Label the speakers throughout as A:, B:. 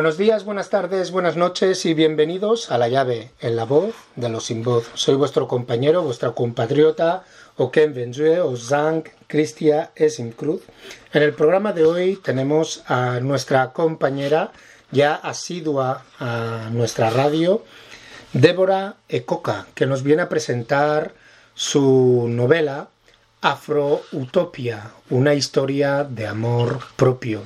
A: Buenos días, buenas tardes, buenas noches y bienvenidos a La llave en la voz de los sin voz. Soy vuestro compañero, vuestra compatriota, Oken Benzue o Zhang Cristia Cruz. En el programa de hoy tenemos a nuestra compañera ya asidua a nuestra radio, Débora Ecoca, que nos viene a presentar su novela Afro-Utopia, una historia de amor propio.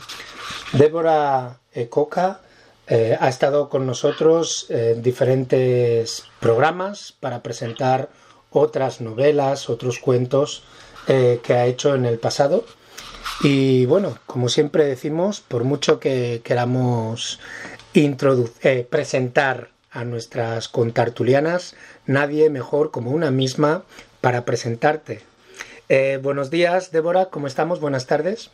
A: Débora Coca eh, ha estado con nosotros en diferentes programas para presentar otras novelas, otros cuentos eh, que ha hecho en el pasado. Y bueno, como siempre decimos, por mucho que queramos eh, presentar a nuestras contartulianas, nadie mejor como una misma para presentarte. buenos días, Débora, ¿cómo estamos? Buenas tardes.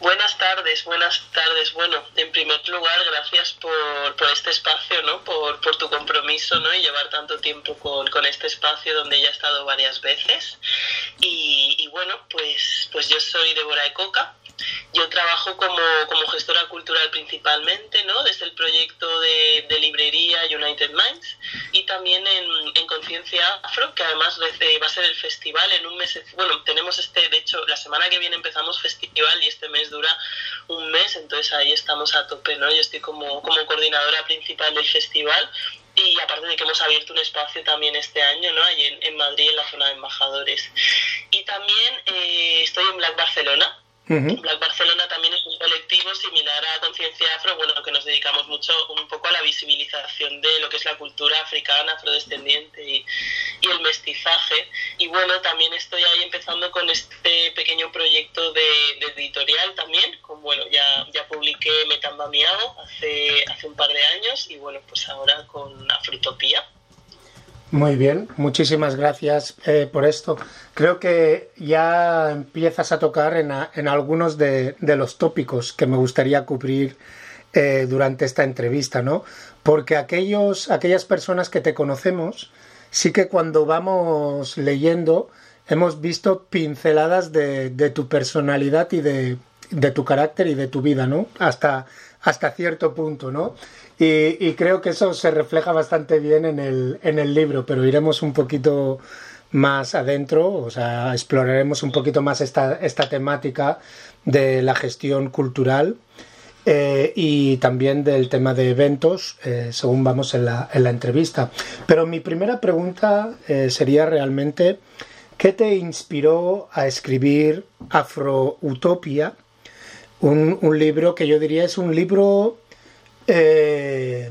B: Buenas tardes, buenas tardes. Bueno, en primer lugar, gracias por, por este espacio, ¿no? Por, por, tu compromiso, ¿no? Y llevar tanto tiempo con, con, este espacio donde ya he estado varias veces. Y, y bueno, pues, pues yo soy Débora Ecoca, yo trabajo como, como, gestora cultural principalmente, ¿no? Desde el proyecto de, de librería United Minds y también en, en Conciencia Afro, que además va a ser el festival en un mes. Bueno, tenemos este, de hecho, la semana que viene empezamos festival y este mes dura un mes, entonces ahí estamos a tope, ¿no? Yo estoy como, como coordinadora principal del festival y aparte de que hemos abierto un espacio también este año, ¿no? Ahí en, en Madrid, en la zona de embajadores. Y también eh, estoy en Black Barcelona, Black Barcelona también es un colectivo similar a Conciencia Afro, bueno, que nos dedicamos mucho un poco a la visibilización de lo que es la cultura africana, afrodescendiente y, el mestizaje. Y bueno, también estoy ahí empezando con este pequeño proyecto de, editorial también, con bueno, ya, ya publiqué Metamba Miago hace, hace un par de años y bueno, pues ahora con Afrutopía.
A: Muy bien, muchísimas gracias eh, por esto. Creo que ya empiezas a tocar en, algunos de, de, los tópicos que me gustaría cubrir eh, durante esta entrevista, ¿no? Porque aquellos, aquellas personas que te conocemos, sí que cuando vamos leyendo hemos visto pinceladas de, de tu personalidad y de, de, tu carácter y de tu vida, ¿no? Hasta, hasta cierto punto, ¿no? Y, creo que eso se refleja bastante bien en el, en el libro, pero iremos un poquito más adentro, o sea, exploraremos un poquito más esta, esta temática de la gestión cultural eh, y también del tema de eventos, eh, según vamos en la, en la, entrevista. Pero mi primera pregunta eh, sería realmente, ¿qué te inspiró a escribir Afro-Utopia? Un, un libro que yo diría es un libro eh,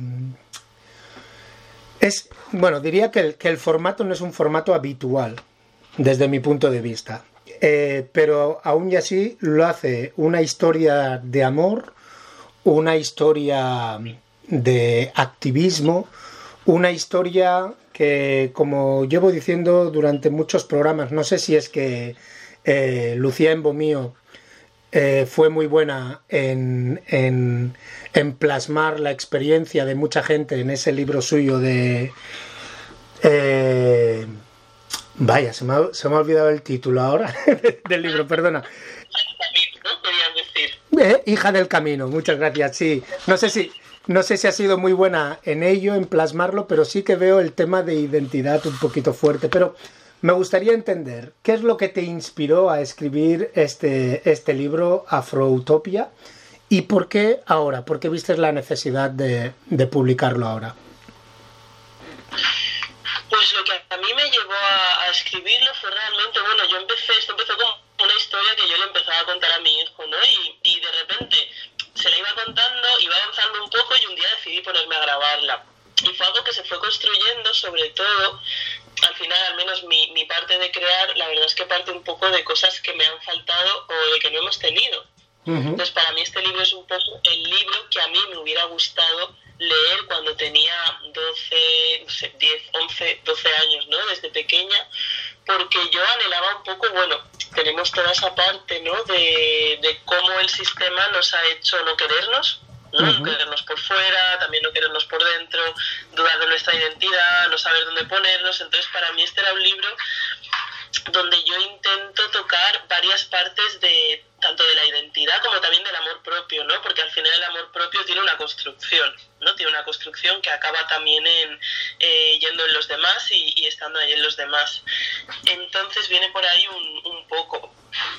A: es, bueno, diría que el, formato no es un formato habitual, desde mi punto de vista. Eh, pero aún y así lo hace una historia de amor, una historia de activismo, una historia que, como llevo diciendo durante muchos programas, no sé si es que eh, Lucía Embomío eh, fue muy buena en, en, plasmar la experiencia de mucha gente en ese libro suyo de... Eh, vaya, se me, ha, se me, ha, olvidado el título ahora del libro, perdona. Eh, hija del camino, muchas gracias. Sí, no sé si no sé si ha sido muy buena en ello, en plasmarlo, pero sí que veo el tema de identidad un poquito fuerte. Pero me gustaría entender qué es lo que te inspiró a escribir este, este libro, Afroutopia, y por qué ahora, por qué viste la necesidad de, de publicarlo ahora.
B: Pues lo que a mí me llevó a, escribirlo fue realmente, bueno, yo empecé, esto empezó como una historia que yo le empezaba a contar a mi hijo, ¿no? Y, y de repente se la iba contando, iba avanzando un poco y un día decidí ponerme a grabarla. Y fue algo que se fue construyendo, sobre todo al final, al menos mi, mi parte de crear, la verdad es que parte un poco de cosas que me han faltado o de que no hemos tenido. Entonces, para mí este libro es un poco el libro que a mí me hubiera gustado leer cuando tenía 12, no sé, 10, 11, 12 años, ¿no? Desde pequeña, porque yo anhelaba un poco, bueno, tenemos toda esa parte, ¿no? De, de cómo el sistema nos ha hecho no querernos, ¿no? querernos por fuera, también no querernos por dentro, dudar de nuestra identidad, no saber dónde ponernos. Entonces, para mí este era un libro donde yo intento tocar varias partes de, tanto de la identidad como también del amor propio, ¿no? Porque al final el amor propio tiene una construcción, ¿no? Tiene una construcción que acaba también en eh, yendo en los demás y, estando ahí en los demás. Entonces viene por ahí un, poco.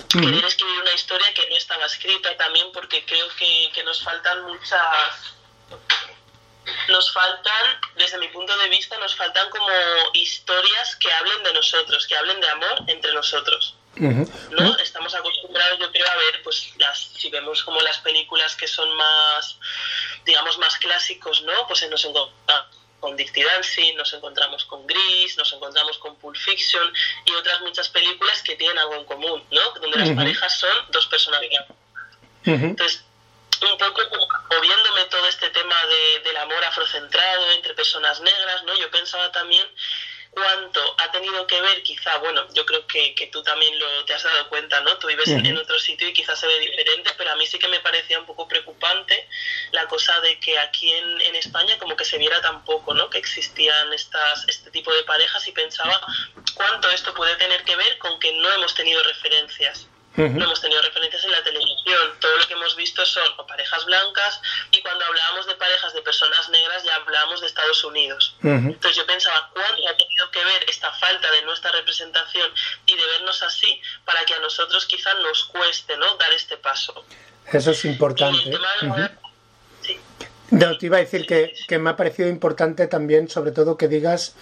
B: Querer escribir una historia que no estaba escrita también porque creo que, que nos faltan muchas nos faltan, desde mi punto de vista, nos faltan como historias que hablen de nosotros, que hablen de amor entre nosotros. ¿no? Estamos acostumbrados, yo creo, a ver, pues las, si vemos como las películas que son más, digamos, más clásicos, ¿no? Pues nos encontramos con Dirty Dancing, nos encontramos con Gris, nos encontramos con Pulp Fiction y otras muchas películas que tienen algo en común, ¿no? Donde las parejas son dos personalidades. Entonces, un poco o viéndome todo este tema de, del amor afrocentrado entre personas negras, ¿no? Yo pensaba también cuánto ha tenido que ver, quizá, bueno, yo creo que, que tú también lo te has dado cuenta, ¿no? Tú vives en otro sitio y quizás se ve diferente, pero a mí sí que me parecía un poco preocupante la cosa de que aquí en, en España como que se viera tan poco, ¿no? Que existían estas, este tipo de parejas y pensaba cuánto esto puede tener que ver con que no hemos tenido referencias no hemos tenido referencias en la televisión. Todo lo que hemos visto son parejas blancas y cuando hablábamos de parejas de personas negras ya hablábamos de Estados Unidos. Entonces yo pensaba, ¿cuánto ha tenido que ver esta falta de nuestra representación y de vernos así para que a nosotros quizás nos cueste ¿no? dar este paso?
A: Eso es importante. No, te iba a decir que, que me ha parecido importante también, sobre todo, que digas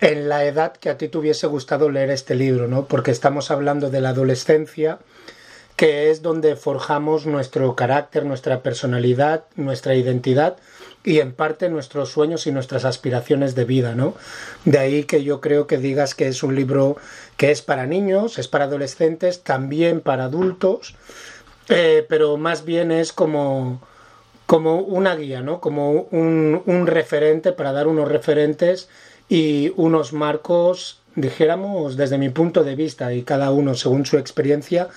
A: en la edad que a ti te hubiese gustado leer este libro, ¿no? Porque estamos hablando de la adolescencia, que es donde forjamos nuestro carácter, nuestra personalidad, nuestra identidad y en parte nuestros sueños y nuestras aspiraciones de vida, ¿no? De ahí que yo creo que digas que es un libro que es para niños, es para adolescentes, también para adultos, eh, pero más bien es como, como una guía, ¿no? Como un, un referente para dar unos referentes y unos marcos, dijéramos, desde mi punto de vista y cada uno según su experiencia,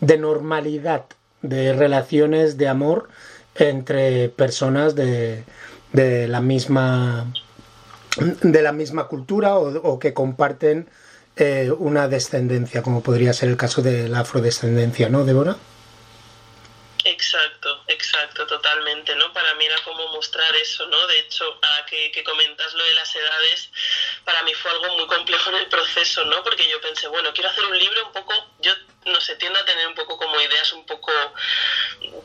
A: de normalidad, de relaciones de amor entre personas de, de la misma de la misma cultura o, que comparten eh, una descendencia, como podría ser el caso de la afrodescendencia, ¿no, Débora?
B: Exacto, exacto, totalmente, ¿no? Para mí era como mostrar eso, ¿no? De hecho, a que, que, comentas lo de las edades, para mí fue algo muy complejo en el proceso, ¿no? Porque yo pensé, bueno, quiero hacer un libro un poco, yo no sé, tiendo a tener un poco como ideas un poco,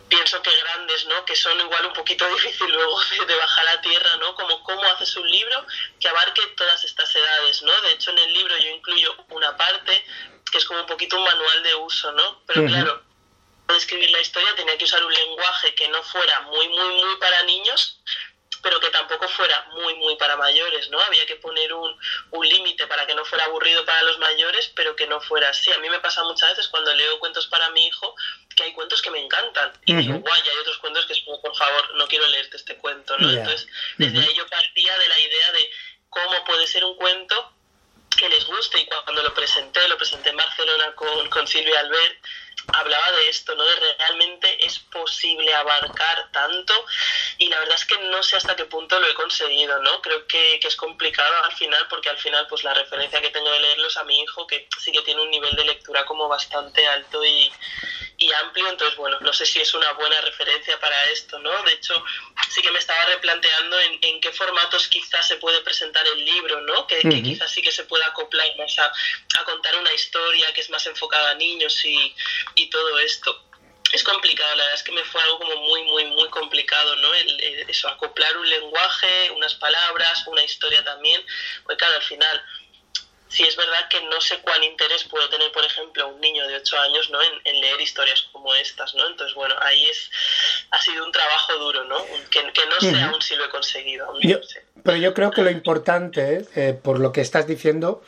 B: pienso que grandes, ¿no? Que son igual un poquito difícil luego de, bajar a tierra, ¿no? Como cómo haces un libro que abarque todas estas edades, ¿no? De hecho, en el libro yo incluyo una parte que es como un poquito un manual de uso, ¿no? Pero claro, escribir la historia tenía que usar un lenguaje que no fuera muy, muy, muy para niños, pero que tampoco fuera muy, muy para mayores, ¿no? Había que poner un, un límite para que no fuera aburrido para los mayores, pero que no fuera así. A mí me pasa muchas veces cuando leo cuentos para mi hijo que hay cuentos que me encantan. Y digo, guay, hay otros cuentos que es como, por favor, no quiero leerte este cuento, ¿no? Entonces, desde ahí yo partía de la idea de cómo puede ser un cuento que les guste y cuando lo presenté, lo presenté en Barcelona con, con Silvia Albert, hablaba de esto, ¿no? De realmente es posible abarcar tanto y la verdad es que no sé hasta qué punto lo he conseguido, ¿no? Creo que, que, es complicado al final porque al final pues la referencia que tengo de leerlos a mi hijo que sí que tiene un nivel de lectura como bastante alto y, y amplio, entonces bueno, no sé si es una buena referencia para esto, ¿no? De hecho, sí que me estaba replanteando en, en qué formatos quizás se puede presentar el libro, ¿no? Que, que quizás sí que se pueda acoplar más a, a contar una historia que es más enfocada a niños y, y todo esto. Es complicado, la verdad es que me fue algo como muy, muy, muy complicado, ¿no? El, eso, acoplar un lenguaje, unas palabras, una historia también, pues claro, al final sí es verdad que no sé cuán interés puede tener, por ejemplo, un niño de 8 años ¿no? en, leer historias como estas, ¿no? Entonces, bueno, ahí es ha sido un trabajo duro, ¿no? Que, no sé aún si lo he conseguido.
A: Pero yo creo que lo importante, eh, por lo que estás diciendo,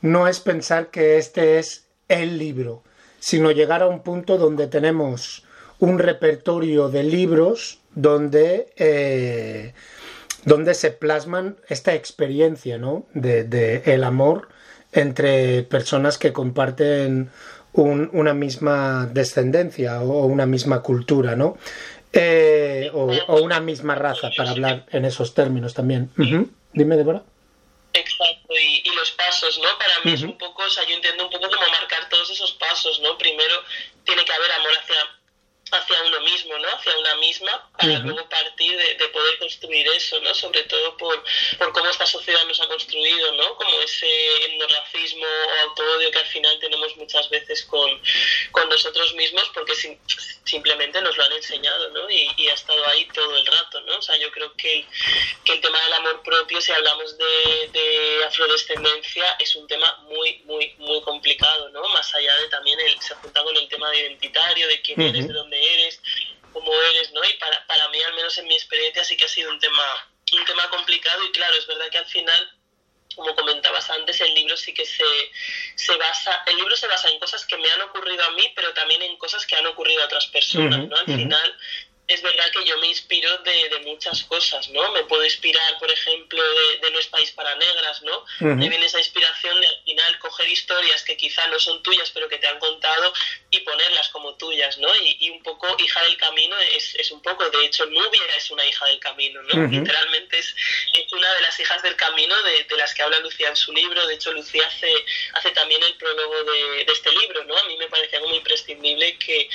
A: no es pensar que este es el libro, sino llegar a un punto donde tenemos un repertorio de libros donde, eh, donde se plasman esta experiencia ¿no? de, el amor entre personas que comparten una misma descendencia o una misma cultura, ¿no? Eh, o, una misma raza, para hablar en esos términos también. Dime, Débora.
B: Exacto, y, los pasos, ¿no? Para mí un poco, o sea, yo entiendo un poco cómo marcar todos esos pasos, ¿no? Primero, tiene que haber amor hacia hacia uno mismo, ¿no? Hacia una misma, para luego partir de, poder construir eso, ¿no? Sobre todo por, por cómo esta sociedad nos ha construido, ¿no? Como ese etnoracismo o autoodio que al final tenemos muchas veces con, con nosotros mismos porque simplemente nos lo han enseñado, ¿no? Y, ha estado ahí todo el rato, ¿no? O sea, yo creo que el, que el tema del amor propio, si hablamos de, de afrodescendencia, es un tema muy, muy, muy complicado, ¿no? Más allá de también el, se junta con el tema de identitario, de quién eres, de dónde eres, cómo eres, ¿no? Y para, para mí, al menos en mi experiencia, sí que ha sido un tema, un tema complicado y claro, es verdad que al final como comentabas antes, el libro sí que se, se basa, el libro se basa en cosas que me han ocurrido a mí, pero también en cosas que han ocurrido a otras personas, ¿no? Al final es verdad que yo me inspiro de, de, muchas cosas, ¿no? Me puedo inspirar, por ejemplo, de, de No es país para negras, ¿no? Me viene esa inspiración de al final coger historias que quizá no son tuyas, pero que te han contado y ponerlas como tuyas, ¿no? Y, y un poco hija del camino es, es, un poco, de hecho, Nubia es una hija del camino, ¿no? Literalmente es, es, una de las hijas del camino de, de, las que habla Lucía en su libro. De hecho, Lucía hace, hace también el prólogo de, de este libro, ¿no? A mí me parecía como imprescindible que,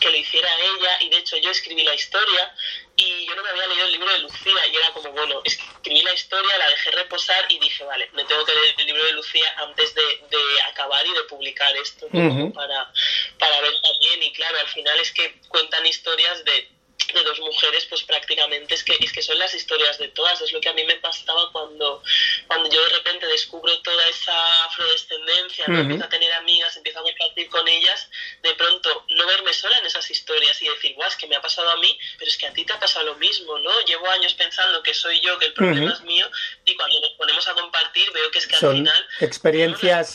B: que lo hiciera ella y de hecho yo escribí la historia y yo no me había leído el libro de Lucía y era como, bueno, escribí la historia, la dejé reposar y dije, vale, me tengo que leer el libro de Lucía antes de, de acabar y de publicar esto para, para ver también y claro, al final es que cuentan historias de de dos mujeres, pues prácticamente es que, es que son las historias de todas. Es lo que a mí me pasaba cuando, cuando yo de repente descubro toda esa afrodescendencia, empiezo a tener amigas, empiezo a compartir con ellas, de pronto no verme sola en esas historias y decir, guau, es que me ha pasado a mí, pero es que a ti te ha pasado lo mismo, ¿no? Llevo años pensando que soy yo, que el problema es mío, y cuando nos ponemos a compartir veo que es que al final...
A: Experiencias,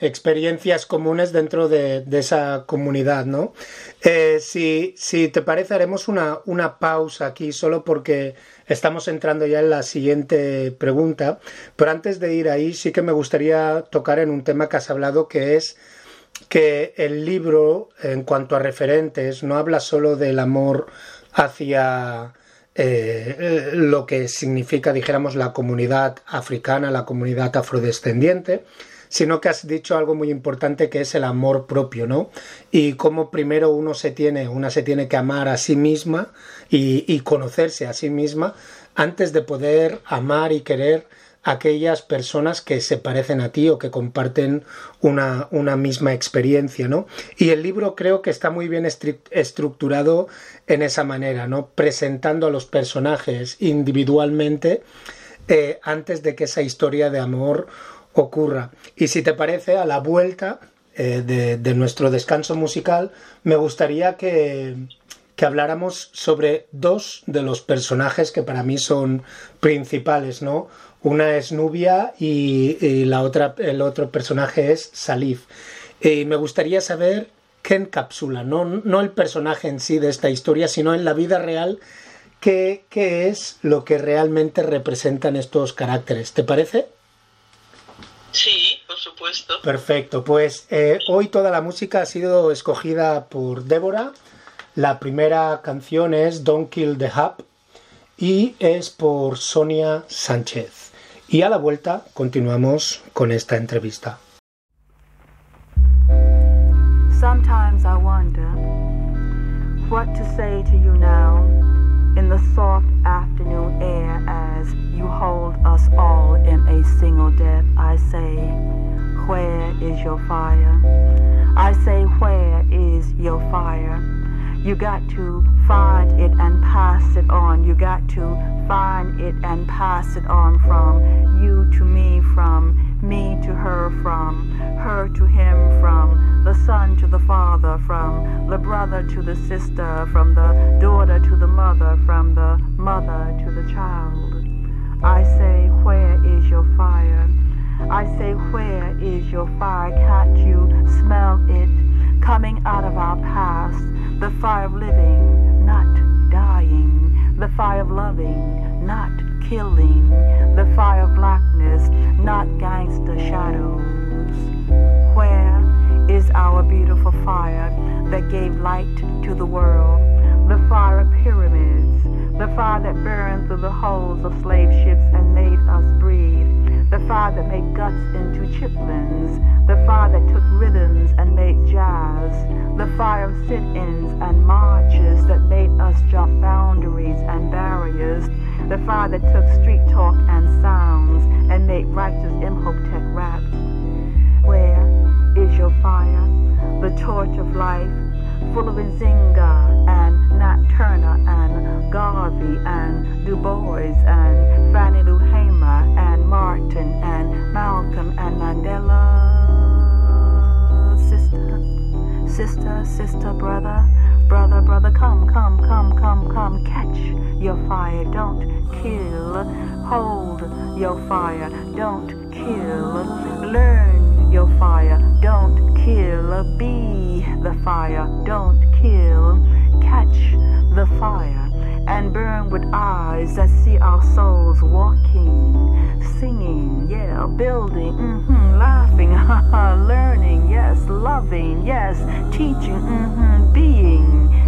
A: experiencias comunes dentro de, de, esa comunidad, ¿no? Eh, si, si te parece, haremos una, una pausa aquí solo porque estamos entrando ya en la siguiente pregunta. Pero antes de ir ahí, sí que me gustaría tocar en un tema que has hablado que es que el libro, en cuanto a referentes, no habla solo del amor hacia eh, lo que significa, dijéramos, la comunidad africana, la comunidad afrodescendiente, sino que has dicho algo muy importante que es el amor propio, ¿no? Y cómo primero uno se tiene, una se tiene que amar a sí misma y, conocerse a sí misma antes de poder amar y querer aquellas personas que se parecen a ti o que comparten una, una misma experiencia, ¿no? Y el libro creo que está muy bien estructurado en esa manera, ¿no? Presentando a los personajes individualmente eh, antes de que esa historia de amor ocurra. Y si te parece, a la vuelta eh, de, nuestro descanso musical, me gustaría que, habláramos sobre dos de los personajes que para mí son principales, ¿no? Una es Nubia y, la otra, el otro personaje es Salif. Y me gustaría saber qué encapsula, no, no el personaje en sí de esta historia, sino en la vida real, qué, qué es lo que realmente representan estos caracteres. ¿Te parece?
B: Sí, por supuesto.
A: Perfecto, pues eh, hoy toda la música ha sido escogida por Débora. La primera canción es Don't Kill the Hub y es por Sonia Sánchez. Y a la vuelta continuamos con esta entrevista. Sometimes I wonder what to say to you now in the soft afternoon air as you hold us all in a single death. I say, Where is your fire? I say, Where is your fire? You got to find it and pass it on. You got to find it and pass it on from you to me, from me to her, from her to him, from the son to the father, from the brother to the sister, from the daughter to the mother, from the mother to the child. I say, Where is your fire? I say, Where is your fire? Can't you smell it coming out of our past? The fire of living, not dying. The fire of loving, not killing. The fire of blackness, not gangster shadows. Where is our beautiful fire that gave light to the world? The fire of pyramids the fire that burned through the holes of slave ships and made us
C: into chitlins, the fire that took rhythms and made jazz, the fire of sit-ins and marches that made us jump boundaries and barriers, the fire that took street talk and sounds and made righteous Imhotep raps. Where is your fire? The torch of life, full of Nzinga and Nat Turner and Garvey and Du Bois and Fannie Lou Hamer and Martin and Malcolm and Mandela. Sister, sister, sister, brother, brother, brother, come, come, come, come, come, catch your fire, don't kill, hold your fire, don't kill, learn your fire, don't kill, be the fire, don't kill, catch the fire, and burn with eyes that see our souls walking, singing, yeah, building, mm-hmm, laughing, learning, yes, loving, yes, teaching, mm-hmm, being,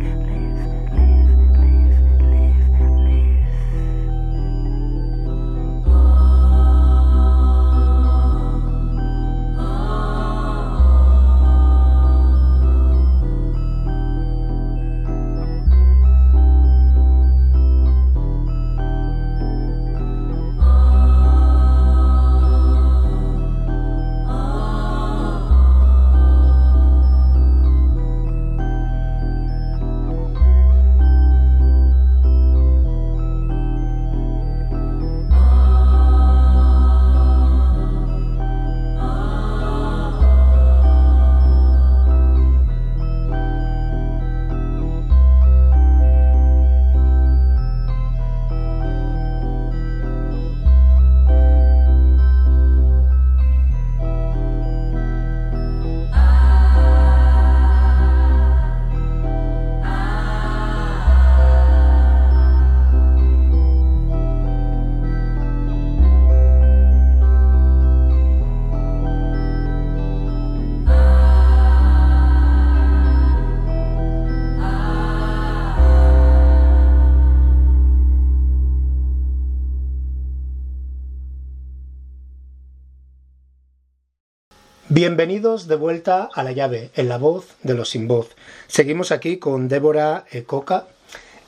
A: Bienvenidos de vuelta a la llave, en la voz de los sin voz. Seguimos aquí con Débora Coca.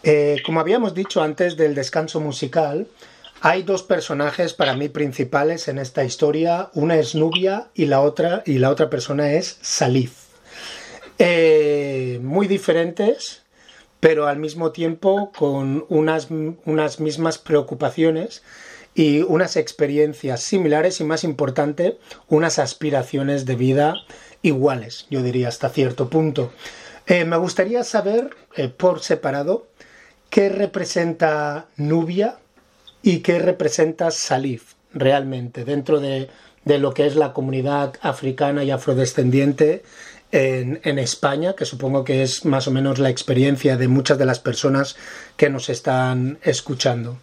A: Eh, como habíamos dicho antes del descanso musical, hay dos personajes para mí principales en esta historia. Una es Nubia y la otra, y la otra persona es Salif. Eh, muy diferentes, pero al mismo tiempo con unas, unas mismas preocupaciones y unas experiencias similares y más importante, unas aspiraciones de vida iguales, yo diría hasta cierto punto. Eh, me gustaría saber eh, por separado qué representa Nubia y qué representa Salif realmente dentro de, lo que es la comunidad africana y afrodescendiente en, en, España, que supongo que es más o menos la experiencia de muchas de las personas que nos están escuchando.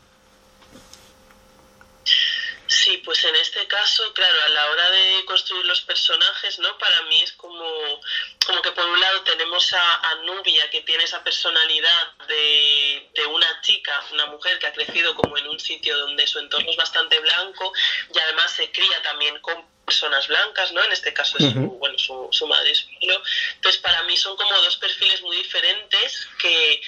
B: Sí, pues en este caso, claro, a la hora de construir los personajes, ¿no? Para mí es como, como que por un lado tenemos a, Nubia, que tiene esa personalidad de, de, una chica, una mujer que ha crecido como en un sitio donde su entorno es bastante blanco y además se cría también con personas blancas, ¿no? En este caso es su, bueno, su, su madre su Entonces, para mí son como dos perfiles muy diferentes que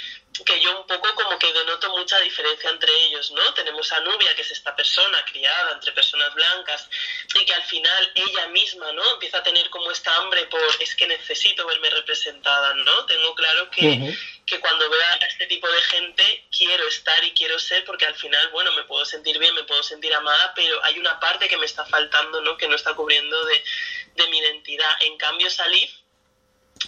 B: que yo un poco como que denoto mucha diferencia entre ellos, ¿no? Tenemos a Nubia, que es esta persona criada entre personas blancas y que al final ella misma, ¿no? Empieza a tener como esta hambre por, es que necesito verme representada, ¿no? Tengo claro que, que cuando veo a este tipo de gente quiero estar y quiero ser porque al final, bueno, me puedo sentir bien, me puedo sentir amada, pero hay una parte que me está faltando, ¿no? Que no está cubriendo de, de mi identidad. En cambio, Salif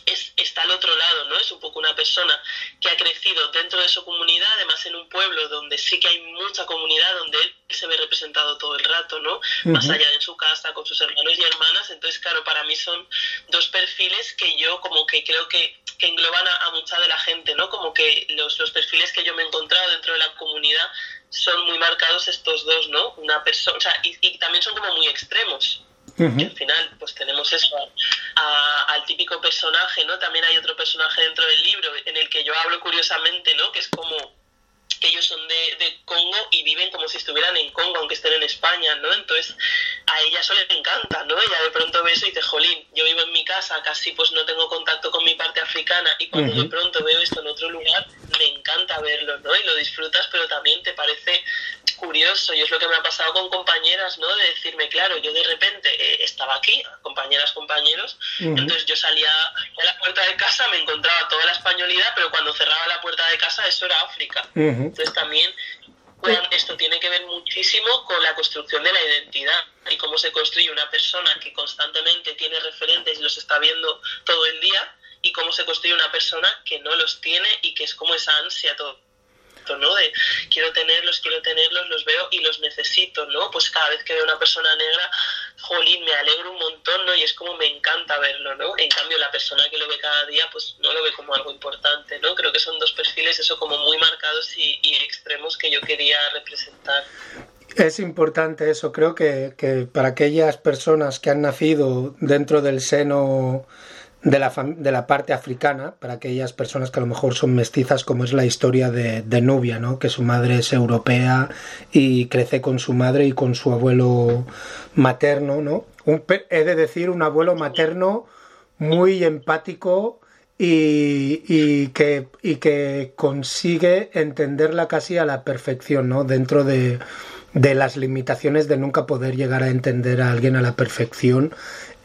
B: es, está al otro lado, ¿no? Es un poco una persona que ha crecido dentro de su comunidad, además en un pueblo donde sí que hay mucha comunidad, donde él se ve representado todo el rato, ¿no? Más allá de su casa, con sus hermanos y hermanas. Entonces, claro, para mí son dos perfiles que yo como que creo que, que engloban a, mucha de la gente, ¿no? Como que los, los perfiles que yo me he encontrado dentro de la comunidad son muy marcados estos dos, ¿no? Una persona, o sea, y, y también son como muy extremos. Y al final, pues tenemos eso, al típico personaje, ¿no? También hay otro personaje dentro del libro en el que yo hablo curiosamente, ¿no? Que es como ellos son de, de, Congo y viven como si estuvieran en Congo, aunque estén en España, ¿no? Entonces, a ella eso le encanta, ¿no? Ella de pronto ve eso y dice, jolín, yo vivo en mi casa, casi pues no tengo contacto con mi parte africana y cuando de pronto veo esto en otro lugar, me encanta verlo, ¿no? Y lo disfrutas, pero también te parece curioso y es lo que me ha pasado con compañeras, ¿no? De decirme, claro, yo de repente eh, estaba aquí, compañeras, compañeros, entonces yo salía a la puerta de casa, me encontraba toda la españolidad, pero cuando cerraba la puerta de casa eso era África. Entonces también esto tiene que ver muchísimo con la construcción de la identidad y cómo se construye una persona que constantemente tiene referentes y los está viendo todo el día y cómo se construye una persona que no los tiene y que es como esa ansia todo ¿no? De quiero tenerlos, quiero tenerlos, los veo y los necesito, ¿no? Pues cada vez que veo una persona negra, jolín, me alegro un montón, ¿no? Y es como me encanta verlo, ¿no? En cambio, la persona que lo ve cada día, pues no lo ve como algo importante, ¿no? Creo que son dos perfiles, eso como muy marcados y, extremos que yo quería representar.
A: Es importante eso, creo que, que para aquellas personas que han nacido dentro del seno de la, de la parte africana, para aquellas personas que a lo mejor son mestizas, como es la historia de, de Nubia, ¿no? que su madre es europea y crece con su madre y con su abuelo materno. ¿no? he de decir, un abuelo materno muy empático y, y, que, y que consigue entenderla casi a la perfección, ¿no? dentro de, de las limitaciones de nunca poder llegar a entender a alguien a la perfección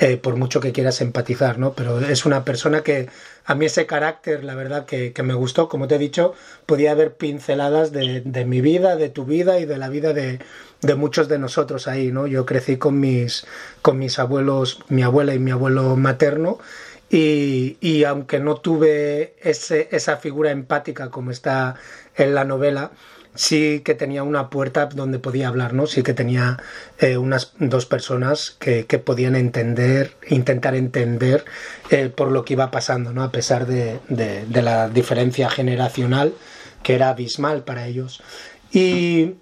A: eh, por mucho que quieras empatizar, ¿no? Pero es una persona que a mí ese carácter, la verdad, que, me gustó, como te he dicho, podía haber pinceladas de, mi vida, de tu vida y de la vida de, muchos de nosotros ahí, ¿no? Yo crecí con mis, con mis abuelos, mi abuela y mi abuelo materno, y, y aunque no tuve ese, esa figura empática como está en la novela, sí que tenía una puerta donde podía hablar, ¿no? Sí que tenía eh, unas dos personas que, podían entender, intentar entender eh, por lo que iba pasando, ¿no? A pesar de, la diferencia generacional que era abismal para ellos. Y,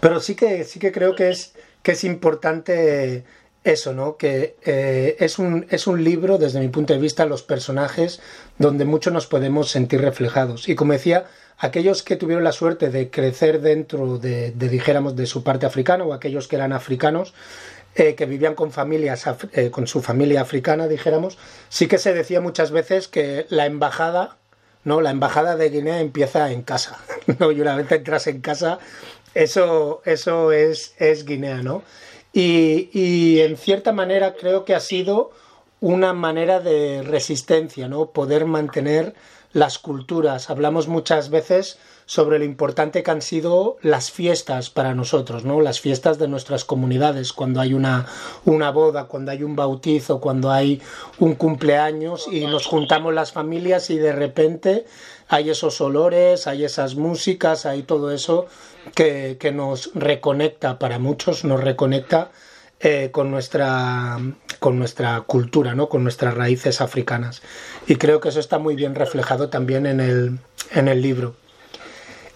A: pero sí que, sí que creo que es, que es importante eso, ¿no? Que eh, es, un, es un libro, desde mi punto de vista, los personajes donde mucho nos podemos sentir reflejados. Y como decía, aquellos que tuvieron la suerte de crecer dentro de, dijéramos, de su parte africana o aquellos que eran africanos, eh, que vivían con familias, eh, con su familia africana, dijéramos, sí que se decía muchas veces que la embajada, no, la embajada de Guinea empieza en casa, no, y una vez entras en casa, eso, eso es, es Guinea, ¿no? Y, en cierta manera creo que ha sido una manera de resistencia, ¿no? Poder mantener las culturas. Hablamos muchas veces sobre lo importante que han sido las fiestas para nosotros, ¿no? Las fiestas de nuestras comunidades, cuando hay una, una boda, cuando hay un bautizo, cuando hay un cumpleaños y nos juntamos las familias y de repente hay esos olores, hay esas músicas, hay todo eso que, que nos reconecta, para muchos nos reconecta eh, con, nuestra, con nuestra cultura, ¿no? con nuestras raíces africanas. Y creo que eso está muy bien reflejado también en el, en el libro.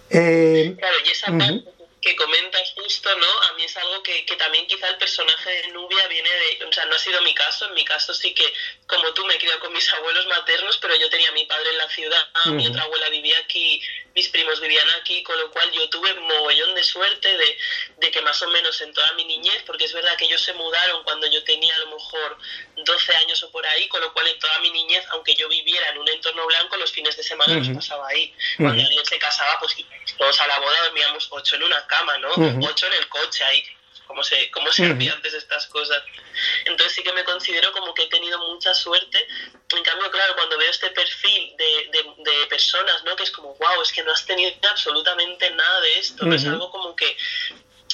B: Eh, claro, y esa parte que comentas justo, ¿no? Es algo que, que, también quizá el personaje de Nubia viene de, o sea, no ha sido mi caso, en mi caso sí que, como tú, me he criado con mis abuelos maternos, pero yo tenía a mi padre en la ciudad, mi otra abuela vivía aquí, mis primos vivían aquí, con lo cual yo tuve mogollón de suerte de, de, que más o menos en toda mi niñez, porque es verdad que ellos se mudaron cuando yo tenía a lo mejor 12 años o por ahí, con lo cual en toda mi niñez, aunque yo viviera en un entorno blanco, los fines de semana los pasaba ahí. Cuando alguien se casaba, pues todos a la boda dormíamos ocho en una cama, ¿no? Ocho en el coche ahí. ¿Cómo se, cómo se hacía antes estas cosas? Entonces sí que me considero como que he tenido mucha suerte. En cambio, claro, cuando veo este perfil de, de, personas, ¿no? Que es como, wow, es que no has tenido absolutamente nada de esto. Es algo como que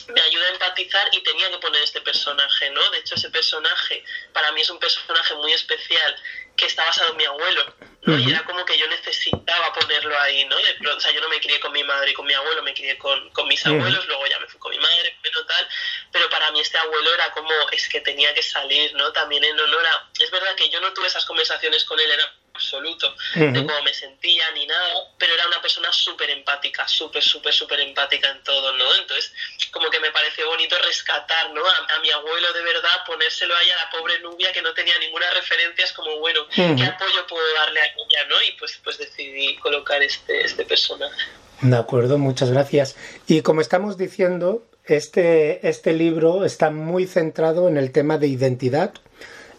B: me ayuda a empatizar y tenía que poner este personaje, ¿no? De hecho, ese personaje para mí es un personaje muy especial que está basado en mi abuelo, ¿no? Y era como que yo necesitaba ponerlo ahí, ¿no? o sea, yo no me crié con mi madre y con mi abuelo, me crié con, con mis abuelos, luego ya me fui con mi madre, pero tal, pero para mí este abuelo era como, es que tenía que salir, ¿no? También en honor a... Es verdad que yo no tuve esas conversaciones con él, era absoluto de cómo me sentía ni nada, pero era una persona súper empática, súper, súper, súper empática en todo, ¿no? Entonces, como que me pareció bonito rescatar, ¿no? A, mi abuelo de verdad, ponérselo ahí a la pobre Nubia que no tenía ninguna referencia, es como, bueno, ¿qué apoyo puedo darle a ella, ¿no? Y pues, pues decidí colocar este, este personaje.
A: De acuerdo, muchas gracias. Y como estamos diciendo, este, este libro está muy centrado en el tema de identidad,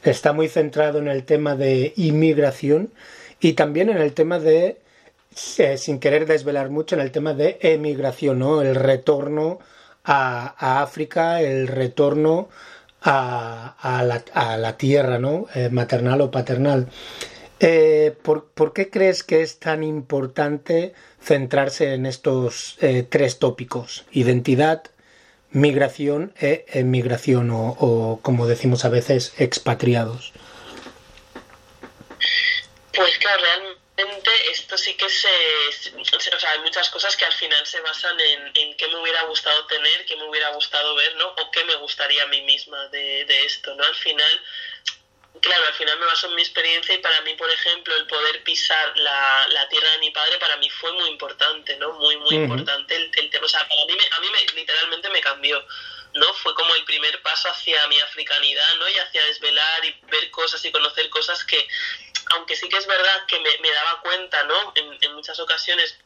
A: está muy centrado en el tema de inmigración y también en el tema de, eh, sin querer desvelar mucho, en el tema de emigración, ¿no? El retorno a, África, el retorno a, la, tierra, ¿no? Eh, maternal o paternal. Eh, ¿por, qué crees que es tan importante centrarse en estos tres tópicos? Identidad, migración e emigración o, como decimos a veces expatriados?
B: Pues claro, realmente esto sí que se, o sea, hay muchas cosas que al final se basan en, en qué me hubiera gustado tener, qué me hubiera gustado ver, ¿no? O qué me gustaría a mí misma de, de esto, ¿no? Al final claro, al final me baso en mi experiencia y para mí, por ejemplo, el poder pisar la, la tierra de mi padre para mí fue muy importante, ¿no? Muy, muy importante el, tema. O sea, para mí, a mí me, literalmente me cambió, ¿no? Fue como el primer paso hacia mi africanidad, ¿no? Y hacia desvelar y ver cosas y conocer cosas que, aunque sí que es verdad que me, me daba cuenta, ¿no? En, en muchas ocasiones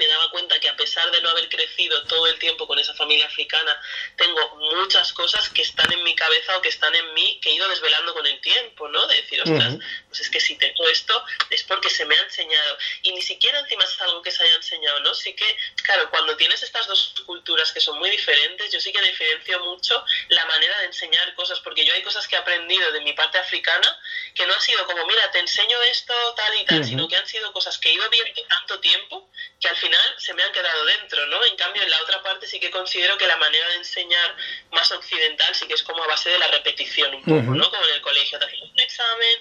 B: me daba cuenta que a pesar de no haber crecido todo el tiempo con esa familia africana, tengo muchas cosas que están en mi cabeza o que están en mí que he ido desvelando con el tiempo, ¿no? De decir, ostras, pues es que si tengo esto es porque se me ha enseñado. Y ni siquiera encima es algo que se haya enseñado, ¿no? Sí que, claro, cuando tienes estas dos culturas que son muy diferentes, yo sí que diferencio mucho la manera de enseñar cosas, porque yo hay cosas que he aprendido de mi parte africana que no ha sido como, mira, te enseño esto, tal y tal, sino que han sido cosas que he ido viendo tanto tiempo que al final se me han quedado dentro, ¿no? En cambio, en la otra parte sí que considero que la manera de enseñar más occidental sí que es como a base de la repetición un poco, ¿no? Como en el colegio, te un examen,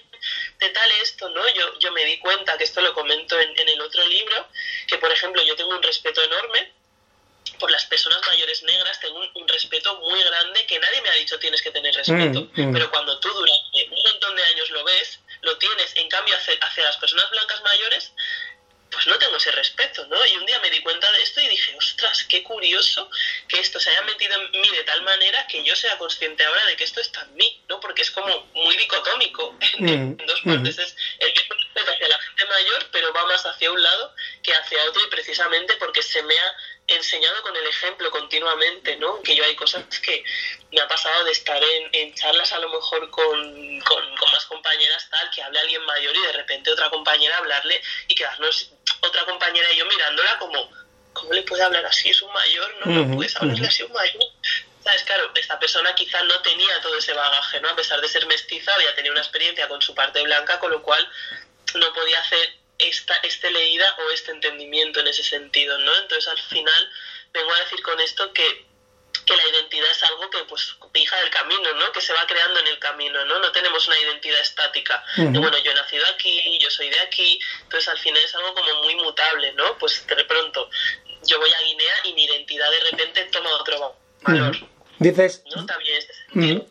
B: de tal esto, ¿no? Yo, yo me di cuenta, que esto lo comento en, el otro libro, que por ejemplo yo tengo un respeto enorme por las personas mayores negras tengo un, respeto muy grande que nadie me ha dicho tienes que tener respeto. Pero cuando tú durante un montón de años lo ves, lo tienes. En cambio, hacia las personas blancas mayores pues no tengo ese respeto, ¿no? Y un día me di cuenta de esto y dije, ostras, qué curioso que esto se haya metido en mí de tal manera que yo sea consciente ahora de que esto está en mí, ¿no? Porque es como muy dicotómico en, mm, dos partes. Es el respeto hacia la gente mayor, pero va más hacia un lado que hacia otro y precisamente porque se me ha enseñado con el ejemplo continuamente, ¿no? Que yo hay cosas que me ha pasado de estar en, en charlas a lo mejor con, con, con, más compañeras tal, que hable alguien mayor y de repente otra compañera hablarle y quedarnos otra compañera y yo mirándola como, ¿cómo le puede hablar así? Es un mayor, ¿no? No puedes hablarle así a un mayor. ¿Sabes? Claro, esta persona quizá no tenía todo ese bagaje, ¿no? A pesar de ser mestiza, había tenido una experiencia con su parte blanca, con lo cual no podía hacer esta, este leída o este entendimiento en ese sentido, ¿no? Entonces al final vengo a decir con esto que, que la identidad es algo que pues hija del camino, ¿no? Que se va creando en el camino, ¿no? No tenemos una identidad estática. bueno, yo he nacido aquí, yo soy de aquí, entonces al final es algo como muy mutable, ¿no? Pues de pronto yo voy a Guinea y mi identidad de repente toma otro valor.
A: Dices...
B: ¿No? También.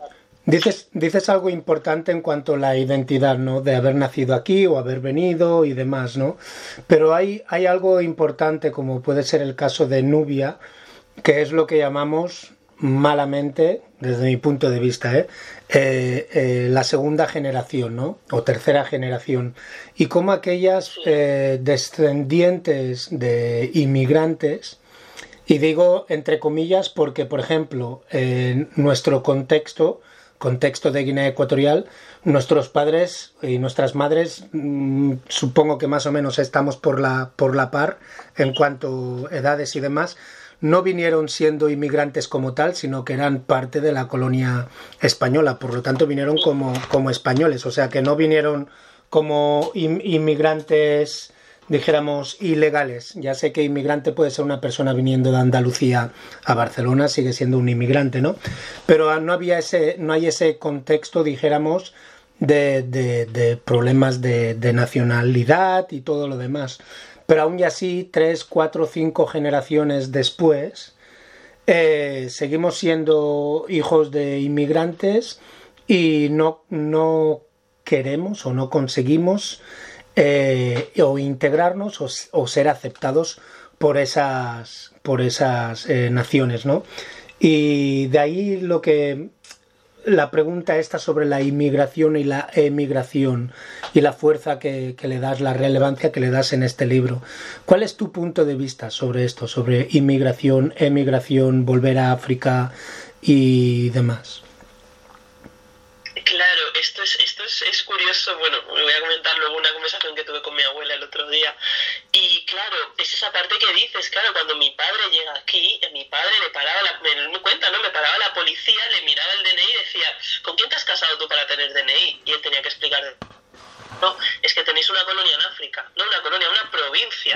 A: Dices, dices algo importante en cuanto a la identidad, ¿no? De haber nacido aquí o haber venido y demás, ¿no? Pero hay, hay algo importante, como puede ser el caso de Nubia, que es lo que llamamos malamente, desde mi punto de vista, ¿eh? Eh, eh, la segunda generación, ¿no? O tercera generación. Y como aquellas descendientes de inmigrantes, y digo entre comillas porque, por ejemplo, en nuestro contexto, contexto de Guinea Ecuatorial, nuestros padres y nuestras madres, mm, supongo que más o menos estamos por la, por la par en cuanto a edades y demás, no vinieron siendo inmigrantes como tal, sino que eran parte de la colonia española, por lo tanto vinieron como, como españoles, o sea que no vinieron como inmigrantes dijéramos, ilegales. Ya sé que inmigrante puede ser una persona viniendo de Andalucía a Barcelona, sigue siendo un inmigrante, ¿no? Pero no había ese, no hay ese contexto, dijéramos, de, de, problemas de, de, nacionalidad y todo lo demás. Pero aún y así, tres, cuatro, cinco generaciones después, eh, seguimos siendo hijos de inmigrantes y no, no queremos o no conseguimos eh, o integrarnos o, ser aceptados por esas, por esas eh, naciones, ¿no? Y de ahí lo que la pregunta esta sobre la inmigración y la emigración y la fuerza que, le das, la relevancia que le das en este libro. ¿Cuál es tu punto de vista sobre esto, sobre inmigración, emigración, volver a África y demás?
B: Claro, esto es, esto es, es curioso. Bueno, voy a comentar luego una conversación que tuve con mi abuela el otro día. Y claro, es esa parte que dices, claro, cuando mi padre llega aquí, mi padre le paraba, la, me, cuenta, ¿no? Me paraba la policía, le miraba el DNI y decía, ¿con quién te has casado tú para tener DNI? Y él tenía que explicar, no, es que tenéis una colonia en África, no una colonia, una provincia,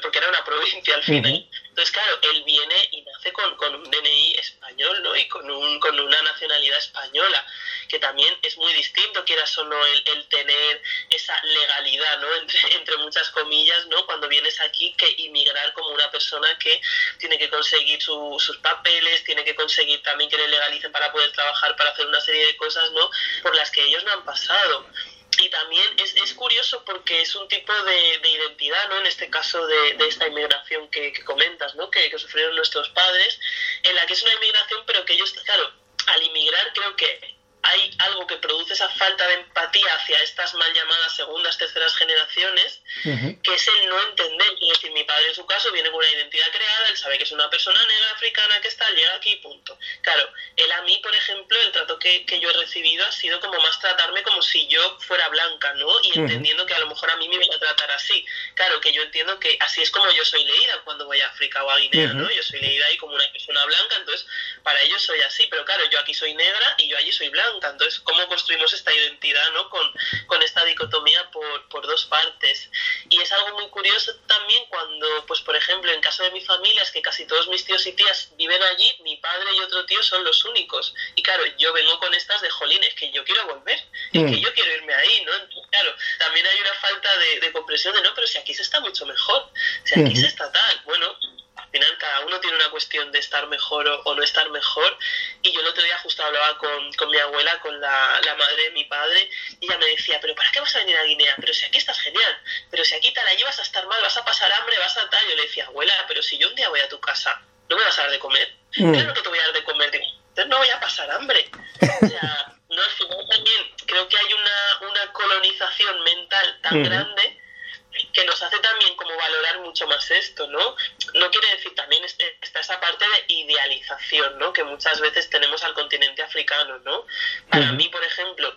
B: porque era una provincia al final. Entonces, claro, él viene y nace con, con, un DNI español, ¿no? Y con, un, con una nacionalidad española que también es muy distinto, quieras o no, el, tener esa legalidad, ¿no? Entre, entre muchas comillas, ¿no? Cuando vienes aquí, que inmigrar como una persona que tiene que conseguir sus papeles, tiene que conseguir también que le legalicen para poder trabajar, para hacer una serie de cosas, ¿no? Por las que ellos no han pasado y también es, es, curioso porque es un tipo de, de, identidad, ¿no? En este caso de, de esta inmigración que, comentas, ¿no? Que, que, sufrieron nuestros padres, en la que es una inmigración, pero que ellos, claro, al inmigrar creo que hay algo que produce esa falta de empatía hacia estas mal llamadas segundas, terceras generaciones, que es el no entender. Es decir, mi padre en su caso viene con una identidad creada, él sabe que es una persona negra africana que está, llega aquí, punto. Claro, él a mí, por ejemplo, el trato que, que yo he recibido ha sido como más tratarme como si yo fuera blanca, ¿no? Y entendiendo que a lo mejor a mí me iba a tratar así. Claro, que yo entiendo que así es como yo soy leída cuando voy a África o a Guinea, ¿no? Yo soy leída ahí como una persona blanca, entonces para ellos soy así, pero claro, yo aquí soy negra y yo allí soy blanca entonces, ¿cómo construimos esta identidad ¿no? con, con esta dicotomía por, por, dos partes? Y es algo muy curioso también cuando, pues por ejemplo, en caso de mi familia, es que casi todos mis tíos y tías viven allí, mi padre y otro tío son los únicos. Y claro, yo vengo con estas de jolines, que yo quiero volver, y que mm. yo quiero irme ahí, ¿no? claro, también hay una falta de, de, comprensión de, no, pero si aquí se está mucho mejor, si aquí se está tal, bueno, final cada uno tiene una cuestión de estar mejor o, no estar mejor. Y yo el otro día justo hablaba con, con mi abuela, con la, la, madre de mi padre, y ella me decía, pero ¿para qué vas a venir a Guinea? Pero si aquí estás genial, pero si aquí tal, allí vas a estar mal, vas a pasar hambre, vas a tal. Yo le decía, abuela, pero si yo un día voy a tu casa, ¿no me vas a dar de comer? Mm. Claro que te voy a dar de comer, entonces no voy a pasar hambre. O sea, no, al final también creo que hay una, una colonización mental tan grande que nos hace también como valorar mucho más esto, ¿no? No quiere decir también este, está esa parte de idealización, ¿no? Que muchas veces tenemos al continente africano, ¿no? Para mí, por ejemplo,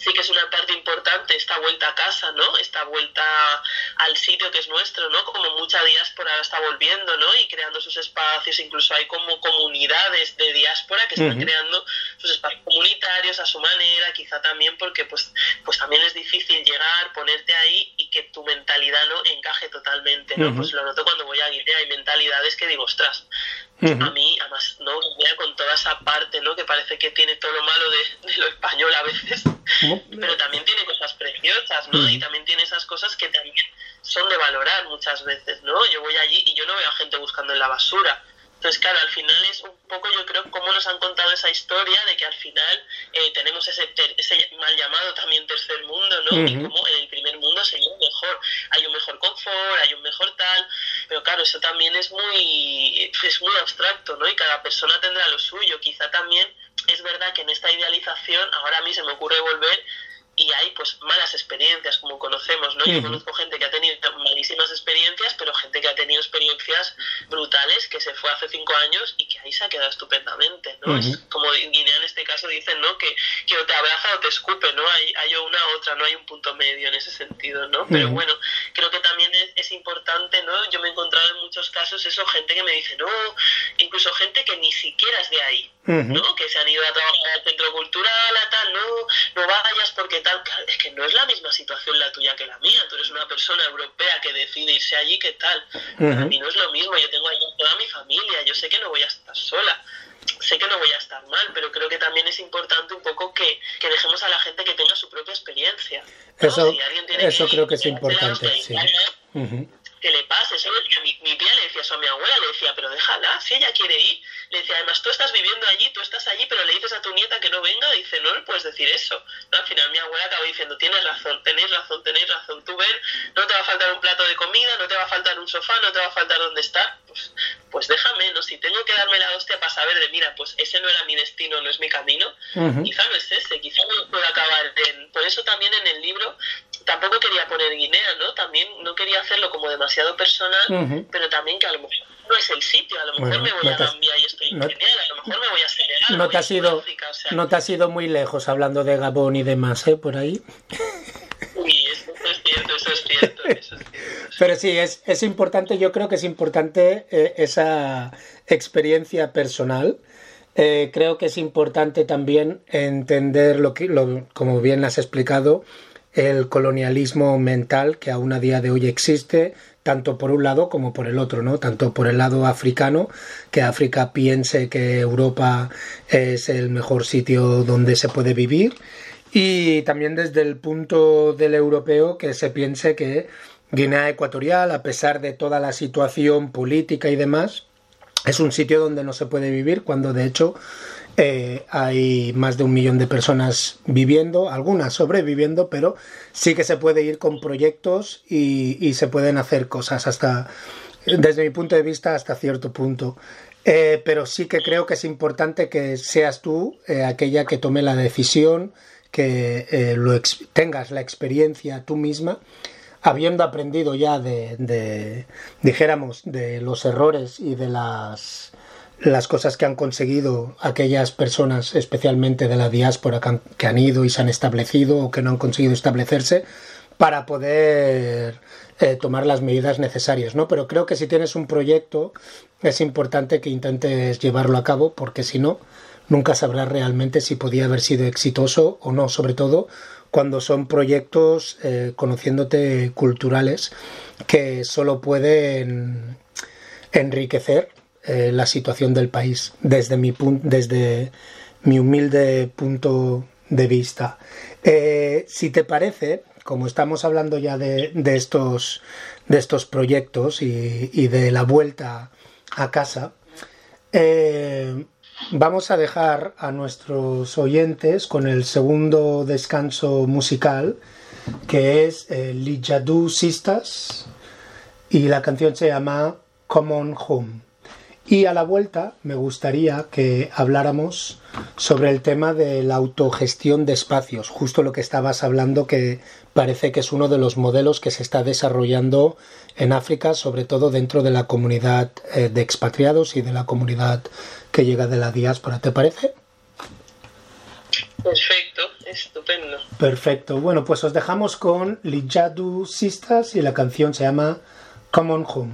B: sí que es una parte importante esta vuelta a casa, ¿no? Esta vuelta al sitio que es nuestro, ¿no? Como mucha diáspora está volviendo, ¿no? Y creando sus espacios, incluso hay como comunidades de diáspora que están creando sus espacios comunitarios a su manera, quizá también porque pues, pues también es difícil llegar, ponerte ahí y que tu mentalidad no encaje totalmente, ¿no? Pues lo noto cuando voy a Guinea, hay mentalidades que digo, ostras, a mí, además, ¿no? con toda esa parte, ¿no? Que parece que tiene todo lo malo de, lo español a veces, pero también tiene cosas preciosas, ¿no? Y también tiene esas cosas que también son de valorar muchas veces, ¿no? Yo voy allí y yo no veo a gente buscando en la basura, entonces, claro, al final es un poco, yo creo, cómo nos han contado esa historia de que al final eh, tenemos ese, ese mal llamado también tercer mundo, ¿no? Y cómo en el primer mundo sería mejor. Hay un mejor confort, hay un mejor tal, pero claro, eso también es muy, es muy abstracto, ¿no? Y cada persona tendrá lo suyo. Quizá también es verdad que en esta idealización, ahora a mí se me ocurre volver y hay pues malas experiencias como conocemos, ¿no? Yo conozco gente que ha tenido malísimas experiencias, pero gente que ha tenido experiencias brutales que se fue hace cinco años y que ahí se ha quedado estupendamente, ¿no? Es como en Guinea en este caso dicen, ¿no? Que, que o te abraza o te escupe, ¿no? Hay, hay una otra, no hay un punto medio en ese sentido, ¿no? Pero bueno, creo que también es, es, importante, ¿no? Yo me he encontrado en muchos casos eso, gente que me dice, no, incluso gente que ni siquiera es de ahí, ¿no? Que se han ido a trabajar al centro cultural, a tal, no, no vayas porque tal. es que no es la misma situación la tuya que la mía. Tú eres una persona europea que decide irse allí, ¿qué tal? Para mí no es lo mismo. Yo tengo allí toda mi familia, yo sé que no voy a estar sola sé que no voy a estar mal, pero creo que también es importante un poco que, que dejemos a la gente que tenga su propia experiencia.
A: Eso, eso creo que es importante, sí
B: que le pase. Eso mi, mi tía le decía eso a mi abuela, le decía, pero déjala, si ella quiere ir. Le decía, además tú estás viviendo allí, tú estás allí, pero le dices a tu nieta que no venga, dice, no le puedes decir eso. al final mi abuela acabó diciendo, tienes razón, tenéis razón, tenéis razón. Tú ven, no te va a faltar un plato de comida, no te va a faltar un sofá, no te va a faltar dónde estar. Pues, pues déjame, ¿no? Si tengo que darme la hostia para saber de, mira, pues ese no era mi destino, no es mi camino, quizá no es ese, quizá no pueda acabar en... Por eso también en el libro tampoco quería poner Guinea, ¿no? También no quería hacerlo como demasiado personal, pero también que a lo mejor no es el sitio, a lo mejor me voy a Gambia y estoy en Guinea, a lo mejor me voy a Senegal,
A: no te has ido, No te has ido muy lejos hablando de Gabón y demás, ¿eh? Por ahí.
B: Uy, eso, es cierto, eso es cierto, eso es cierto.
A: Pero sí, es, es importante, yo creo que es importante eh, esa experiencia personal. Eh, creo que es importante también entender lo que, lo, como bien has explicado, el colonialismo mental que aún a día de hoy existe, tanto por un lado como por el otro, ¿no? Tanto por el lado africano, que África piense que Europa es el mejor sitio donde se puede vivir, y también desde el punto del europeo que se piense que Guinea Ecuatorial, a pesar de toda la situación política y demás, es un sitio donde no se puede vivir, cuando de hecho eh, hay más de un millón de personas viviendo, algunas sobreviviendo, pero sí que se puede ir con proyectos y, se pueden hacer cosas hasta, desde mi punto de vista, hasta cierto punto. Eh, pero sí que creo que es importante que seas tú eh, aquella que tome la decisión, que lo tengas la experiencia tú misma, habiendo aprendido ya de, dijéramos, de los errores y de las las cosas que han conseguido aquellas personas, especialmente de la diáspora, que han, ido y se han establecido o que no han conseguido establecerse, para poder eh, tomar las medidas necesarias, ¿no? Pero creo que si tienes un proyecto es importante que intentes llevarlo a cabo, porque si no, nunca sabrás realmente si podía haber sido exitoso o no, sobre todo cuando son proyectos eh, conociéndote culturales que solo pueden enriquecer eh, la situación del país desde mi, desde mi humilde punto de vista. Eh, si te parece, como estamos hablando ya de, estos, de estos proyectos y, de la vuelta a casa, eh, vamos a dejar a nuestros oyentes con el segundo descanso musical, que es Lijadu Sistas, y la canción se llama Common Home. Y a la vuelta me gustaría que habláramos sobre el tema de la autogestión de espacios, justo lo que estabas hablando que parece que es uno de los modelos que se está desarrollando en África, sobre todo dentro de la comunidad eh, de expatriados y de la comunidad que llega de la diáspora. ¿Te parece?
B: Perfecto, estupendo.
A: Perfecto. Bueno, pues os dejamos con Lijadu Sistas y la canción se llama Common Home.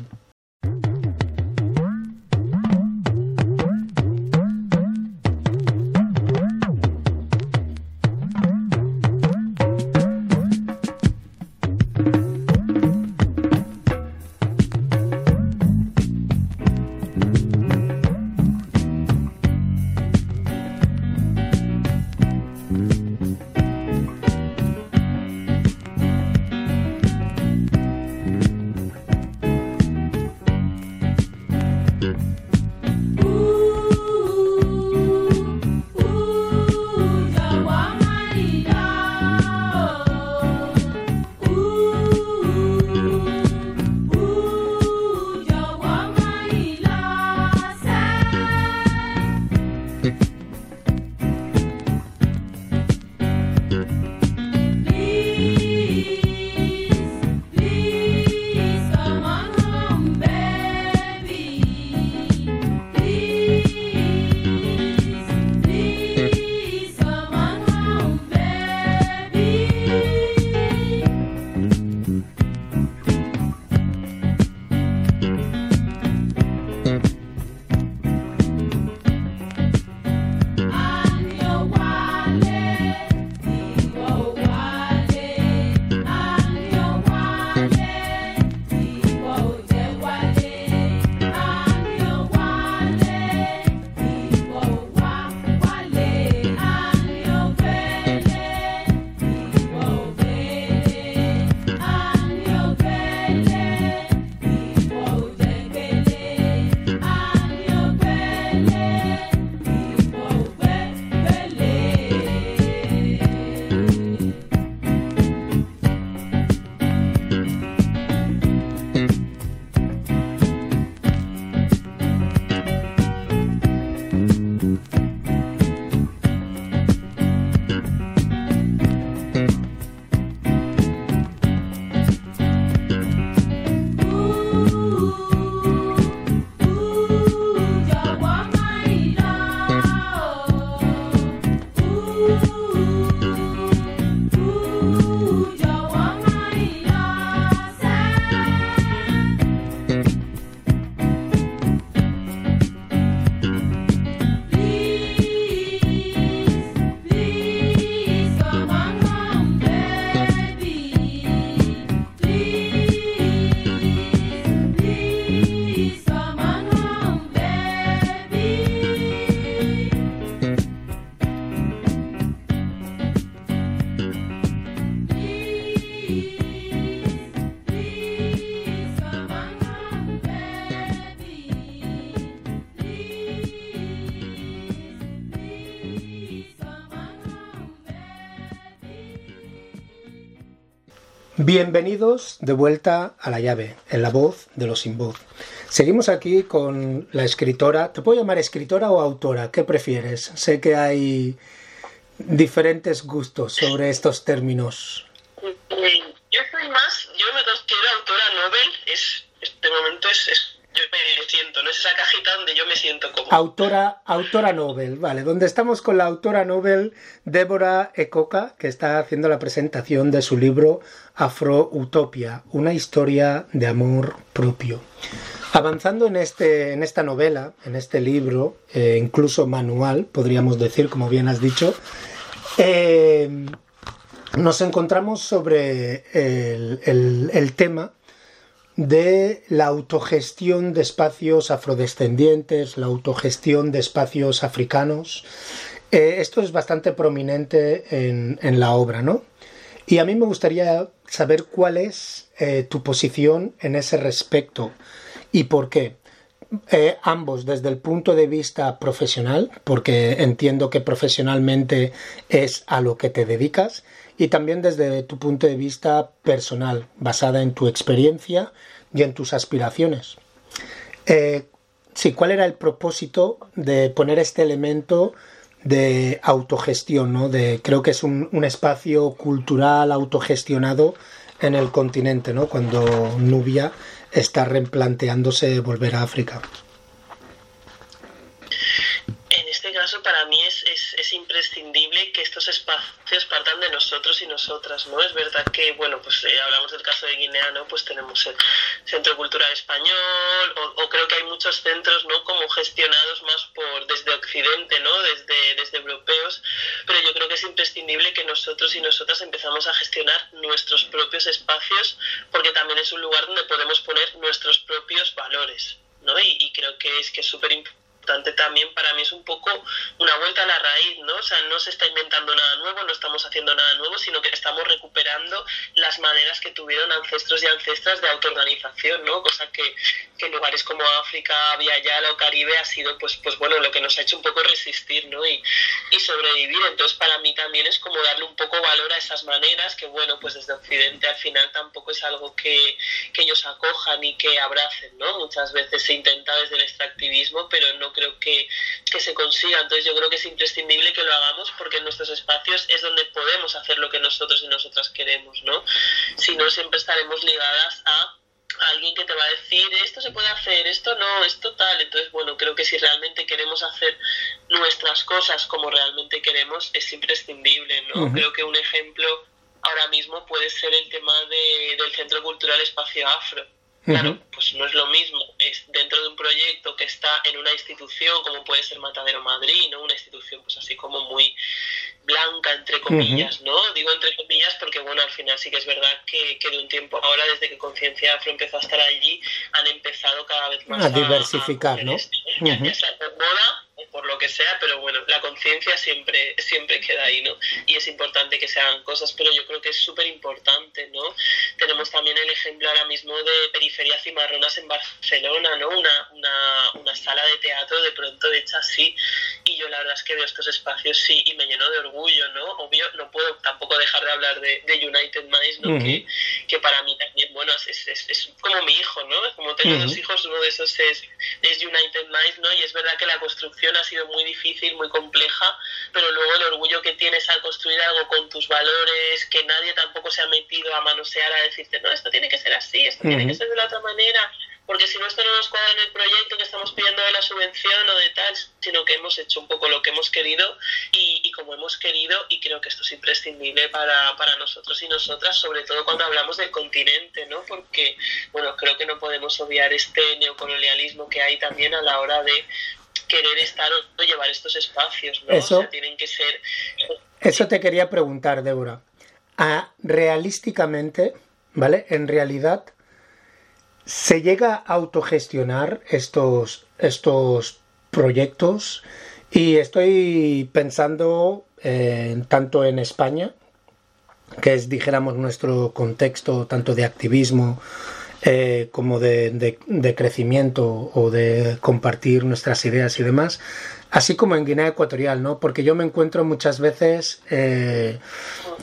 A: Bienvenidos de vuelta a la llave, en la voz de los sin voz. Seguimos aquí con la escritora. ¿Te puedo llamar escritora o autora? ¿Qué prefieres? Sé que hay diferentes gustos sobre estos términos.
B: Yo soy más, yo me considero autora Nobel, es, este momento es, es yo me siento, ¿no? Es esa cajita donde yo me siento como.
A: Autora, autora Nobel, vale. Donde estamos con la autora Nobel Débora Ecoca, que está haciendo la presentación de su libro Afro Utopia, una historia de amor propio. Avanzando en, este, en esta novela, en este libro, eh, incluso manual, podríamos decir, como bien has dicho, eh, nos encontramos sobre el, el tema de la autogestión de espacios afrodescendientes, la autogestión de espacios africanos. Eh, esto es bastante prominente en, en, la obra, ¿no? Y a mí me gustaría saber cuál es eh, tu posición en ese respecto y por qué. Eh, ambos desde el punto de vista profesional, porque entiendo que profesionalmente es a lo que te dedicas, y también desde tu punto de vista personal, basada en tu experiencia y en tus aspiraciones. Eh, sí, ¿cuál era el propósito de poner este elemento de autogestión? ¿no? De, creo que es un, un espacio cultural autogestionado en el continente, ¿no? cuando Nubia está replanteándose volver a África
B: caso para mí imprescindible que estos espacios partan de nosotros y nosotras, ¿no? Es verdad que, bueno, pues eh, hablamos del caso de Guinea, ¿no? Pues tenemos el Centro Cultural Español, o, o, creo que hay muchos centros, ¿no? Como gestionados más por desde Occidente, ¿no? Desde, desde europeos, pero yo creo que es imprescindible que nosotros y nosotras empezamos a gestionar nuestros propios espacios, porque también es un lugar donde podemos poner nuestros propios valores, ¿no? Y, y creo que es que es súper importante también para mí es un poco una vuelta a la raíz, ¿no? O sea, no se está inventando nada nuevo, no estamos sino que estamos recuperando las maneras que tuvieron ancestros y ancestras de autoorganización, ¿no? Cosa que, en lugares como África, Via Yala o Caribe ha sido, pues, pues bueno, lo que nos ha hecho un poco resistir, ¿no? Y, y sobrevivir. Entonces, para mí también es como darle un poco valor a esas maneras, que bueno, pues desde Occidente al final tampoco es algo que, que ellos acojan y que abracen, ¿no? Muchas veces se intenta desde el extractivismo, pero no creo que, se consiga. Entonces yo creo que es imprescindible que lo hagamos porque en nuestros espacios es donde podemos hacer lo que nosotros y nosotras queremos, ¿no? Si no, siempre estaremos ligadas a alguien que te va a decir esto se puede hacer, esto no, esto tal. Entonces, bueno, creo que si realmente queremos hacer nuestras cosas como realmente queremos, es imprescindible, ¿no? Uh -huh. Creo que un ejemplo ahora mismo puede ser el tema de, del Centro Cultural Espacio Afro Claro, es lo mismo, es dentro de un en una institución como puede ser Matadero Madrid, ¿no? Una institución pues así como muy blanca, entre comillas, ¿no? Digo entre comillas porque, bueno, al final sí que es verdad que, que de un tiempo ahora, desde que Conciencia Afro empezó a estar allí, han empezado cada vez más
A: a, a diversificar, a, ¿no?
B: Este, uh -huh. ya sea por moda lo que sea, pero bueno, la conciencia siempre, siempre queda ahí, ¿no? Y es importante que se hagan cosas, pero yo creo que es súper importante, ¿no? Tenemos también el ejemplo ahora mismo de Periferia Cimarronas en Barcelona, ¿no? Una, una, una sala de teatro de pronto hecha así, y yo la verdad es que veo estos espacios sí, y me lleno de orgullo, ¿no? Obvio, no puedo tampoco dejar de hablar de, de United Minds, ¿no? Uh -huh. que, que para mí también, bueno, es, es, es, como mi hijo, ¿no? Como tengo uh -huh. dos hijos, uno de esos es, es United Minds, ¿no? Y es verdad que la construcción ha sido muy difícil, muy compleja, pero luego el orgullo que tienes al construir algo con tus valores, que nadie tampoco se ha metido a manosear, a decirte, no, esto tiene que ser así, esto uh -huh. tiene que ser de la otra manera, porque si no esto no nos cuadra en el proyecto que estamos pidiendo de la subvención o de tal, sino que hemos hecho un poco lo que hemos querido y, y como hemos querido y creo que esto es imprescindible para, para, nosotros y nosotras, sobre todo cuando hablamos del continente, ¿no? Porque, bueno, creo que no podemos obviar este neocolonialismo que hay también a la hora de querer estar o llevar estos espacios, ¿no?
A: Eso,
B: o sea, tienen que ser...
A: Eso te quería preguntar, Débora. ¿A, realísticamente, ¿vale? En realidad, ¿se llega a autogestionar estos, estos proyectos? Y estoy pensando eh, tanto en España, que es, dijéramos, nuestro contexto tanto de activismo eh, como de, crecimiento o de compartir nuestras ideas y demás, así como en Guinea Ecuatorial, ¿no? Porque yo me encuentro muchas veces eh,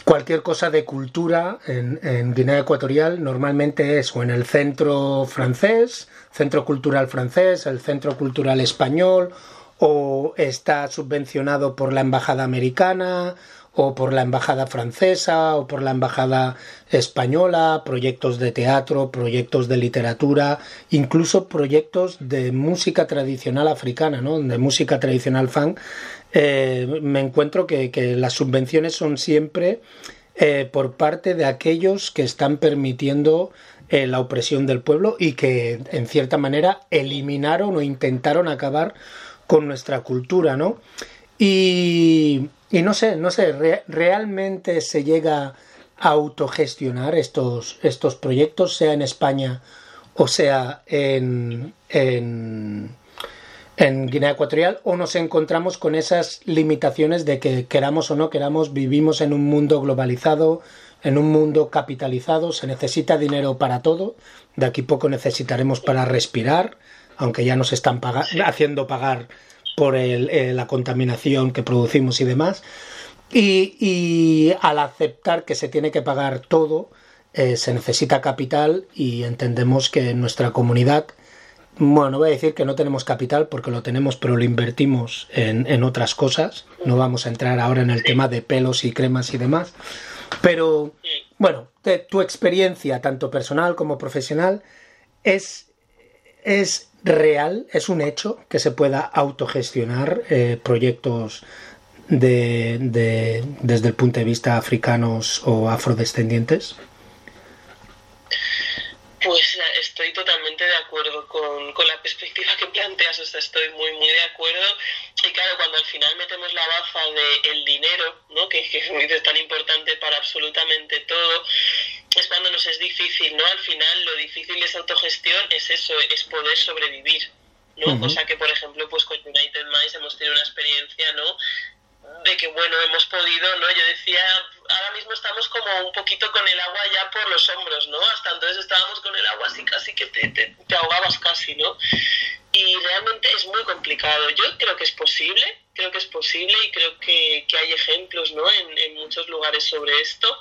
A: cualquier cosa de cultura en, en, Guinea Ecuatorial normalmente es o en el centro francés, centro cultural francés, el centro cultural español, o está subvencionado por la embajada americana o por la embajada francesa o por la embajada española, proyectos de teatro, proyectos de literatura, incluso proyectos de música tradicional africana, ¿no? de música tradicional fan. Eh, me encuentro que, las subvenciones son siempre eh, por parte de aquellos que están permitiendo eh, la opresión del pueblo y que en cierta manera eliminaron o intentaron acabar con nuestra cultura, ¿no? Y, no sé, no sé, realmente se llega a autogestionar estos, estos proyectos, sea en España o sea en, en, en Guinea Ecuatorial, o nos encontramos con esas limitaciones de que queramos o no queramos, vivimos en un mundo globalizado, en un mundo capitalizado, se necesita dinero para todo, de aquí poco necesitaremos para respirar, aunque ya nos están haciendo pagar por eh, la contaminación que producimos y demás. Y, al aceptar que se tiene que pagar todo, eh, se necesita capital y entendemos que en nuestra comunidad, bueno, voy a decir que no tenemos capital porque lo tenemos, pero lo invertimos en, en otras cosas. No vamos a entrar ahora en el tema de pelos y cremas y demás. Pero, bueno, tu experiencia, tanto personal como profesional, es, es real, es un hecho que se pueda autogestionar eh, proyectos de, desde el punto de vista africanos o afrodescendientes?
B: Pues eh, estoy totalmente de acuerdo con, con, la perspectiva que planteas, o sea, estoy muy, muy de acuerdo. Y claro, cuando al final metemos la baza de el dinero, ¿no? que, es tan importante para absolutamente todo, es difícil, ¿no? Al final lo difícil de esa autogestión es eso, es poder sobrevivir, ¿no? Cosa que, por ejemplo, pues con United Minds hemos tenido una experiencia, ¿no? de que bueno hemos podido no yo decía ahora mismo estamos como un poquito con el agua ya por los hombros no hasta entonces estábamos con el agua así casi que te, te, te ahogabas casi no y realmente es muy complicado yo creo que es posible creo que es posible y creo que, que hay ejemplos ¿no? en, en muchos lugares sobre esto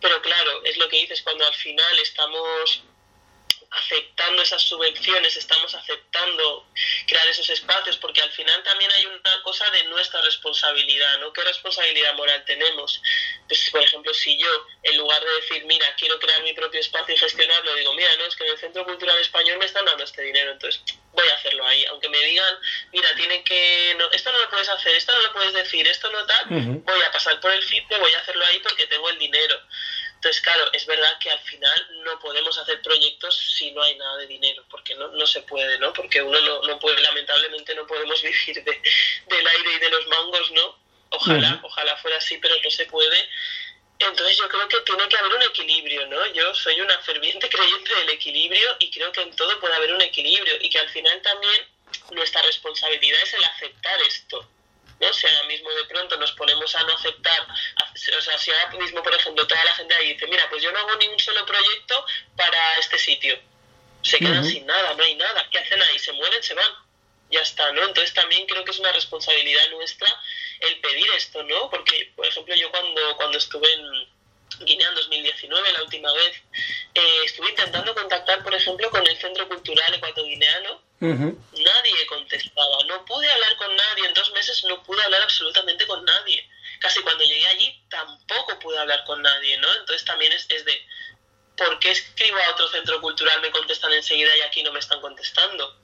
B: pero claro es lo que dices cuando al final estamos aceptando esas subvenciones, estamos aceptando crear esos espacios, porque al final también hay una cosa de nuestra responsabilidad, ¿no? ¿Qué responsabilidad moral tenemos? Pues, por ejemplo, si yo, en lugar de decir, mira, quiero crear mi propio espacio y gestionarlo, digo, mira, no, es que en el Centro Cultural Español me están dando este dinero, entonces voy a hacerlo ahí, aunque me digan, mira, tiene que, no, esto no lo puedes hacer, esto no lo puedes decir, esto no tal, voy a pasar por el filtro, voy a hacerlo ahí porque tengo el dinero. Entonces, claro, es verdad que al final no podemos hacer proyectos si no hay nada de dinero, porque no, no se puede, ¿no? Porque uno no, no puede, lamentablemente no podemos vivir de, del aire y de los mangos, ¿no? Ojalá, ojalá fuera así, pero no se puede. Entonces yo creo que tiene que haber un equilibrio, ¿no? Yo soy una ferviente creyente del equilibrio y creo que en todo puede haber un equilibrio y que al final también nuestra responsabilidad es el aceptar esto. ¿No? Si ahora mismo de pronto nos ponemos a no aceptar, o sea, si ahora mismo, por ejemplo, toda la gente ahí dice, mira, pues yo no hago ni un solo proyecto para este sitio, se quedan sin nada, no hay nada, ¿qué hacen ahí? Se mueren, se van, ya está, ¿no? Entonces también creo que es una responsabilidad nuestra el pedir esto, ¿no? Porque, por ejemplo, yo cuando, cuando estuve en Guinea en 2019, la última vez, eh, estuve intentando contactar, por ejemplo, con el Centro Cultural Ecuatoguineano. Nadie contestaba, no pude hablar con nadie, en dos meses no pude hablar absolutamente con nadie. Casi cuando llegué allí tampoco pude hablar con nadie, ¿no? Entonces también es, es de, ¿por qué escribo a otro centro cultural, me contestan enseguida y aquí no me están contestando?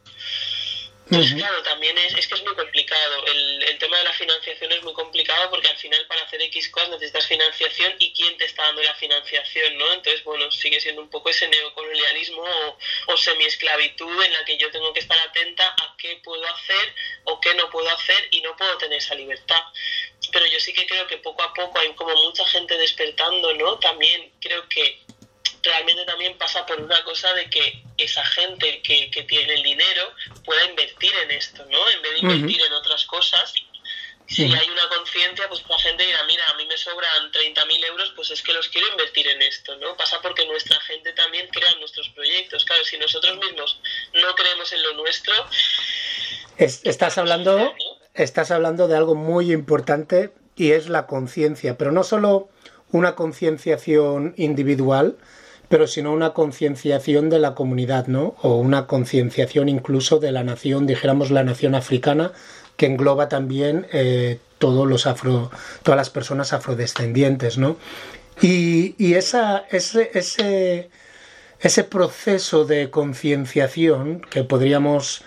B: Pues claro, también es, es que es muy complicado. El, el, tema de la financiación es muy complicado porque al final para hacer X cosas necesitas financiación y quién te está dando la financiación, ¿no? Entonces, bueno, sigue siendo un poco ese neocolonialismo o, o semi-esclavitud en la que yo tengo que estar atenta a qué puedo hacer o qué no puedo hacer y no puedo tener esa libertad. Pero yo sí que creo que poco a poco hay como mucha gente despertando, ¿no? También creo que realmente también pasa por una cosa de que esa gente que, que tiene el dinero pueda invertir en esto, ¿no? En vez de invertir en otras cosas, Si hay una conciencia, pues la gente dirá, mira, a mí me sobran 30.000 euros, pues es que los quiero invertir en esto, ¿no? Pasa porque nuestra gente también crea nuestros proyectos. Claro, si nosotros mismos no creemos en lo nuestro...
A: estás hablando... Estás hablando de algo muy importante y es la conciencia, pero no solo una concienciación individual, pero sino una concienciación de la comunidad, ¿no? O una concienciación incluso de la nación, dijéramos la nación africana, que engloba también eh, todos los afro, todas las personas afrodescendientes, ¿no? Y, esa, ese, ese, ese proceso de concienciación que podríamos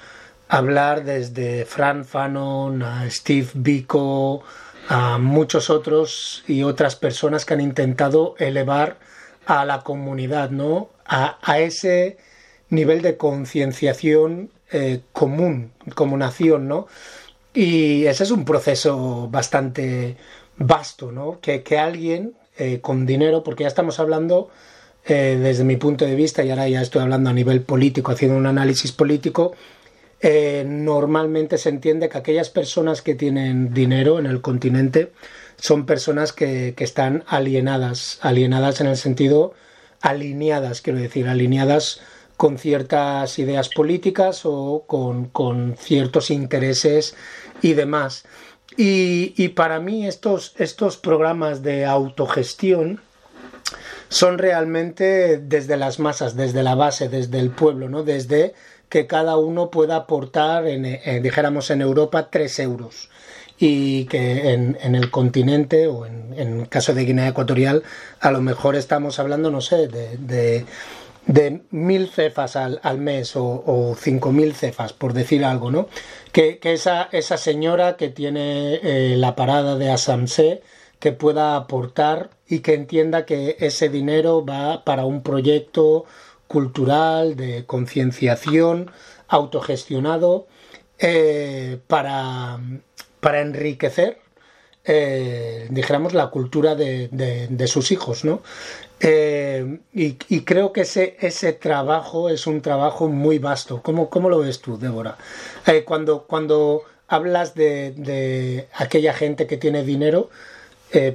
A: hablar desde Fran Fanon a Steve Biko a muchos otros y otras personas que han intentado elevar a la comunidad, ¿no? A, ese nivel de concienciación eh, común, como nación, ¿no? Y ese es un proceso bastante vasto, ¿no? Que, alguien eh, con dinero, porque ya estamos hablando eh, desde mi punto de vista, y ahora ya estoy hablando a nivel político, haciendo un análisis político, normalmente se entiende que aquellas personas que tienen dinero en el continente son personas que, están alienadas, alienadas en el sentido alineadas, quiero decir, alineadas con ciertas ideas políticas o con, ciertos intereses y demás. Y, para mí estos, estos programas de autogestión son realmente desde las masas, desde la base, desde el pueblo, ¿no? Desde que cada uno pueda aportar, en, dijéramos en Europa, tres euros y que en, en el continente o en, en, el caso de Guinea Ecuatorial a lo mejor estamos hablando, no sé, de, de, mil cefas al, al mes o, cinco mil cefas, por decir algo, ¿no? Que, que esa, esa señora que tiene eh, la parada de Asamse que pueda aportar y que entienda que ese dinero va para un proyecto cultural de concienciación autogestionado eh, para para enriquecer, eh, dijéramos, la cultura de, sus hijos, ¿no? Eh, y, creo que ese, ese trabajo es un trabajo muy vasto. ¿Cómo, cómo lo ves tú, Débora? Eh, cuando, cuando hablas de, aquella gente que tiene dinero,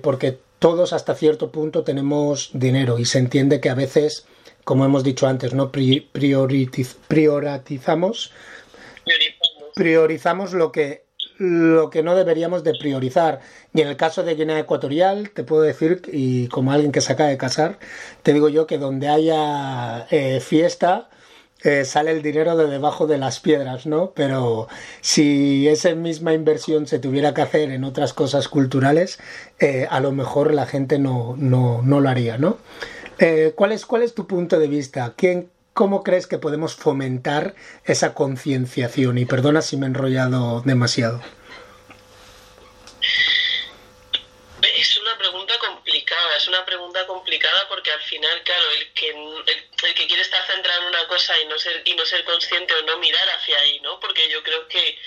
A: porque todos hasta cierto punto tenemos dinero y se entiende que a veces, como hemos dicho antes, no priorizamos, priorizamos lo que lo que no deberíamos de priorizar. Y en el caso de Guinea Ecuatorial, te puedo decir, y como alguien que se acaba de casar, te digo yo que donde haya eh, fiesta, eh, sale el dinero de debajo de las piedras, ¿no? Pero si esa misma inversión se tuviera que hacer en otras cosas culturales, eh, a lo mejor la gente no, no, no lo haría, ¿no? ¿cuál, es, ¿Cuál es tu punto de vista? ¿Quién, ¿Cómo crees que podemos fomentar esa concienciación? Y perdona si me he enrollado demasiado.
B: Es una pregunta complicada, es una pregunta complicada porque al final, claro, el que, el, que quiere estar centrado en una cosa y no ser y no ser consciente o no mirar hacia ahí, ¿no? Porque yo creo que,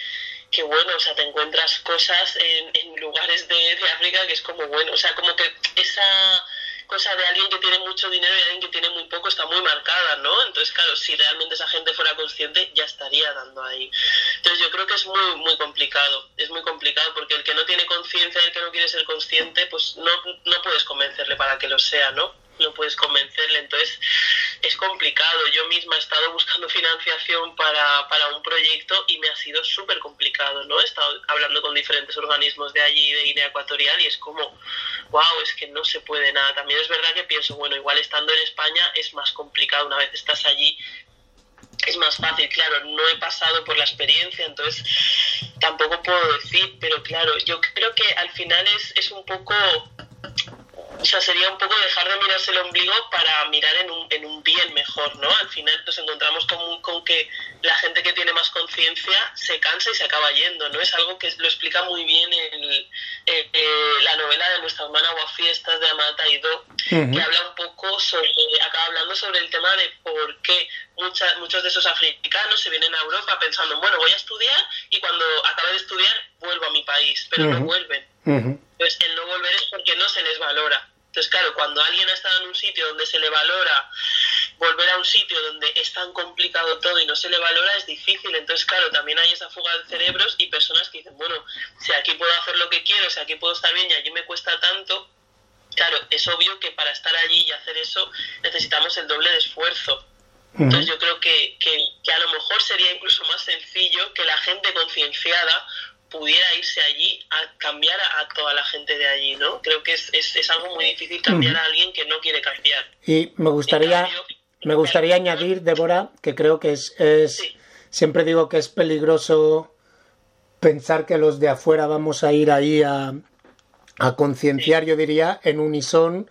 B: que bueno, o sea, te encuentras cosas en, en lugares de, de África que es como, bueno, o sea, como que esa cosa de alguien que tiene mucho dinero y alguien que tiene muy poco está muy marcada, ¿no? Entonces, claro, si realmente esa gente fuera consciente, ya estaría dando ahí. Entonces, yo creo que es muy, muy complicado. Es muy complicado porque el que no tiene conciencia el que no quiere ser consciente, pues no, no puedes convencerle para que lo sea, ¿no? No puedes convencerle. Entonces es complicado. Yo misma he estado buscando financiación para, para un proyecto y me ha sido súper complicado, ¿no? He estado hablando con diferentes organismos de allí, de Guinea Ecuatorial, y es como, wow, es que no se puede nada. También es verdad que pienso, bueno, igual estando en España es más complicado. Una vez estás allí, es más fácil, claro, no he pasado por la experiencia, entonces tampoco puedo decir, pero claro, yo creo que al final es, es un poco o sea, sería un poco dejar de mirarse el ombligo para mirar en un, en un bien mejor, ¿no? Al final nos encontramos con, con que la gente que tiene más conciencia se cansa y se acaba yendo, ¿no? Es algo que lo explica muy bien el, eh, la novela de nuestra hermana Guafiestas de Amata Ido, que habla un poco sobre, acaba hablando sobre el tema de por qué muchos de esos africanos se vienen a Europa pensando, bueno, voy a estudiar y cuando acabe de estudiar vuelvo a mi país, pero no vuelven. Entonces, el no volver es porque no se les valora. Entonces, claro, cuando alguien ha estado en un sitio donde se le valora volver a un sitio donde es tan complicado todo y no se le valora es difícil. Entonces, claro, también hay esa fuga de cerebros y personas que dicen, bueno, si aquí puedo hacer lo que quiero, si aquí puedo estar bien y allí me cuesta tanto, claro, es obvio que para estar allí y hacer eso necesitamos el doble de esfuerzo. Entonces yo creo que, que, a lo mejor sería incluso más sencillo que la gente concienciada pudiera irse allí a cambiar a, toda la gente de allí, ¿no? Creo que es, es, es algo muy difícil cambiar a alguien que no quiere cambiar.
A: Y me gustaría, me gustaría añadir, Débora, que creo que es, es siempre digo que es peligroso pensar que los de afuera vamos a ir ahí a, a concienciar, yo diría, en unison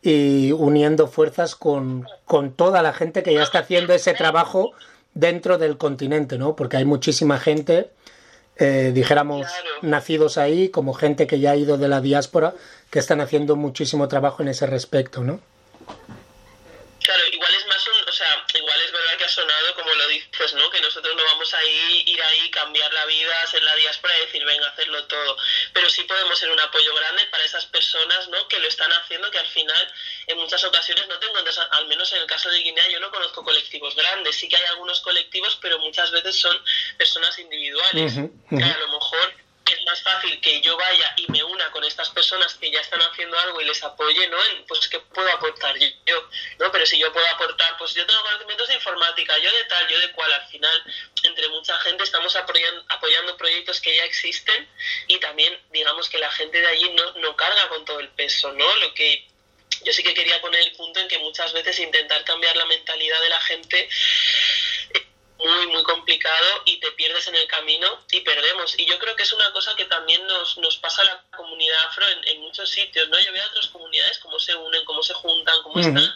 A: y uniendo fuerzas con, con toda la gente que ya está haciendo ese trabajo dentro del continente, ¿no? Porque hay muchísima gente, eh, dijéramos, nacidos ahí, como gente que ya ha ido de la diáspora, que están haciendo muchísimo trabajo en ese respecto, ¿no?
B: Claro, igual es más un, o sea, igual es verdad que ha sonado como lo dices, ¿no? Que nosotros no vamos a ir, ir ahí, cambiar la vida, ser la diáspora y decir, venga, hacerlo todo. Pero sí podemos ser un apoyo grande para esas personas, ¿no? Que lo están haciendo, que al final, en muchas ocasiones no tengo, al menos en el caso de Guinea, yo no conozco colectivos grandes. Sí que hay algunos colectivos, pero muchas veces son personas individuales. Que a lo mejor es más fácil que yo vaya y me una con estas personas que ya están haciendo algo y les apoye, ¿no? pues qué puedo aportar yo, ¿no? Pero si yo puedo aportar, pues yo tengo conocimientos de informática, yo de tal, yo de cual, al final, entre mucha gente estamos apoyando, apoyando proyectos que ya existen y también, digamos que la gente de allí no, no carga con todo el peso, ¿no? Lo que yo sí que quería poner el punto en que muchas veces intentar cambiar la mentalidad de la gente muy, muy complicado y te pierdes en el camino y perdemos. Y yo creo que es una cosa que también nos, nos pasa a la comunidad afro en, muchos sitios, ¿no? Yo veo a otras comunidades cómo se unen, cómo se juntan, cómo están.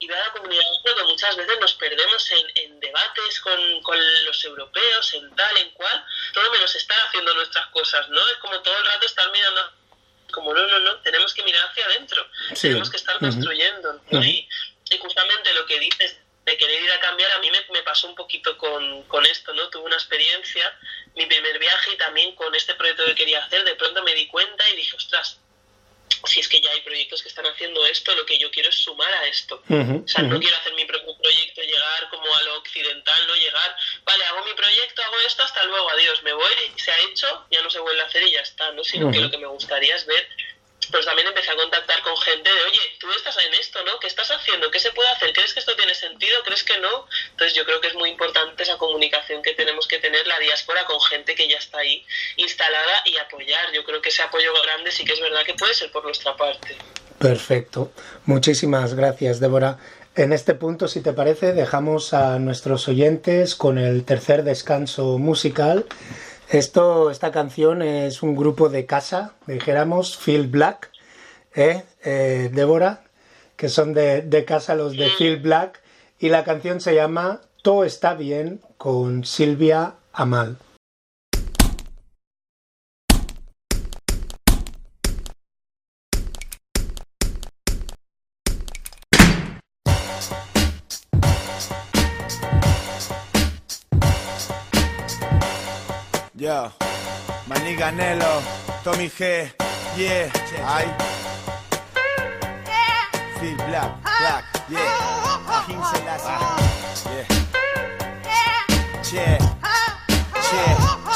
B: Y veo a la comunidad afro que muchas veces nos perdemos en, en debates con, con, los europeos, en tal, en cual, todo menos estar haciendo nuestras cosas, ¿no? Es como todo el rato estar mirando como no, no, no, tenemos que mirar hacia adentro, tenemos que estar construyendo. y, y, justamente lo que dices de querer ir a cambiar, a mí me, pasó un poquito con, con, esto, ¿no? Tuve una experiencia, mi primer viaje y también con este proyecto que quería hacer, de pronto me di cuenta y dije, ostras, si es que ya hay proyectos que están haciendo esto, lo que yo quiero es sumar a esto. o sea, no quiero hacer mi propio proyecto, llegar como a lo occidental, no llegar, vale, hago mi proyecto, hago esto, hasta luego, adiós, me voy, se ha hecho, ya no se vuelve a hacer y ya está, ¿no? Sino que lo que me gustaría es ver pues también empecé a contactar con gente de, oye, tú estás en esto, ¿no? ¿Qué estás haciendo? ¿Qué se puede hacer? ¿Crees que esto tiene sentido? ¿Crees que no? Entonces yo creo que es muy importante esa comunicación que tenemos que tener la diáspora con gente que ya está ahí instalada y apoyar. Yo creo que ese apoyo grande sí que es verdad que puede ser por nuestra parte.
A: Perfecto. Muchísimas gracias, Débora. En este punto, si te parece, dejamos a nuestros oyentes con el tercer descanso musical. Esto, esta canción es un grupo de casa, dijéramos, Phil Black, ¿eh? ¿eh? Débora, que son de, de, casa los de Phil Black, y la canción se llama Todo está bien con Silvia Amal.
D: Yo, Maniga Nelo, Tommy G, yeah, ay. Phil Black, Black, yeah. King Selassie, yeah. Yeah,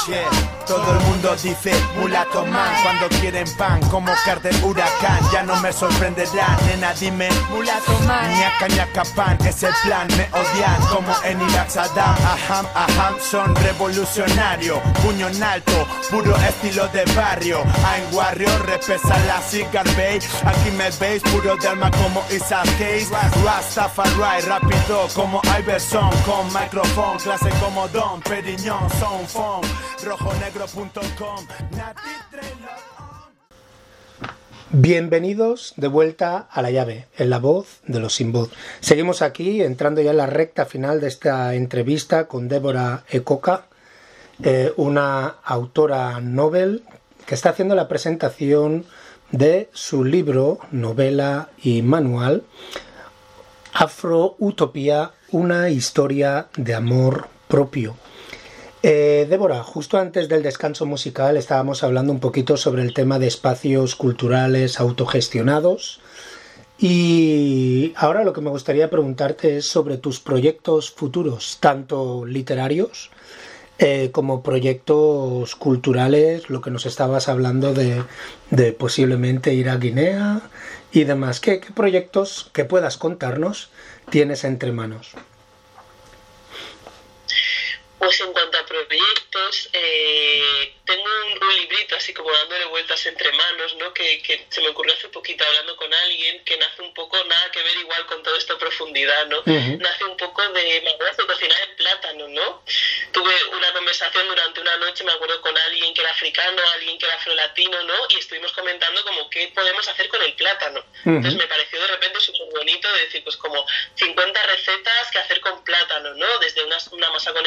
D: yeah. Todo el mundo dice mulato man cuando quieren pan como car del huracán. Ya no me sorprenderá, nena, dime mulato man. Ñaca, ñaca pan, es el plan. Me odian como en Irak Saddam. Aham, aham, son revolucionario. Puño en alto, puro estilo de barrio. I'm warrior, repesa la cigar Aquí me veis, puro de alma como Isaac Hayes. Rastafari, rápido como Iverson. Con micrófono, clase como Don Periñón, son funk, rojo negro
A: Bienvenidos de vuelta a la llave, en la voz de los sin voz. Seguimos aquí, entrando ya en la recta final de esta entrevista con Débora Ecoca, eh, una autora novel que está haciendo la presentación de su libro, novela y manual, Afro Utopía, una historia de amor propio. Eh, Débora, justo antes del descanso musical estábamos hablando un poquito sobre el tema de espacios culturales autogestionados Y ahora lo que me gustaría preguntarte es sobre tus proyectos futuros, tanto literarios eh, como proyectos culturales, lo que nos estabas hablando de, de posiblemente ir a Guinea y demás. ¿Qué, ¿Qué proyectos que puedas contarnos tienes entre manos?
B: Pues en cuanto a proyectos, eh, tengo un, un, librito así como dándole vueltas entre manos, ¿no? Que, que, se me ocurrió hace poquito hablando con alguien que nace un poco, nada que ver igual con toda esta profundidad, ¿no? Uh -huh. Nace un poco de, me acuerdo de cocinar el plátano, ¿no? Tuve una conversación durante una noche, me acuerdo con alguien que era africano, alguien que era afrolatino, ¿no? Y estuvimos comentando como qué podemos hacer con el plátano. Uh -huh. Entonces me pareció de repente súper bonito de decir, pues como 50 recetas que hacer con plátano, ¿no? Desde una, una masa con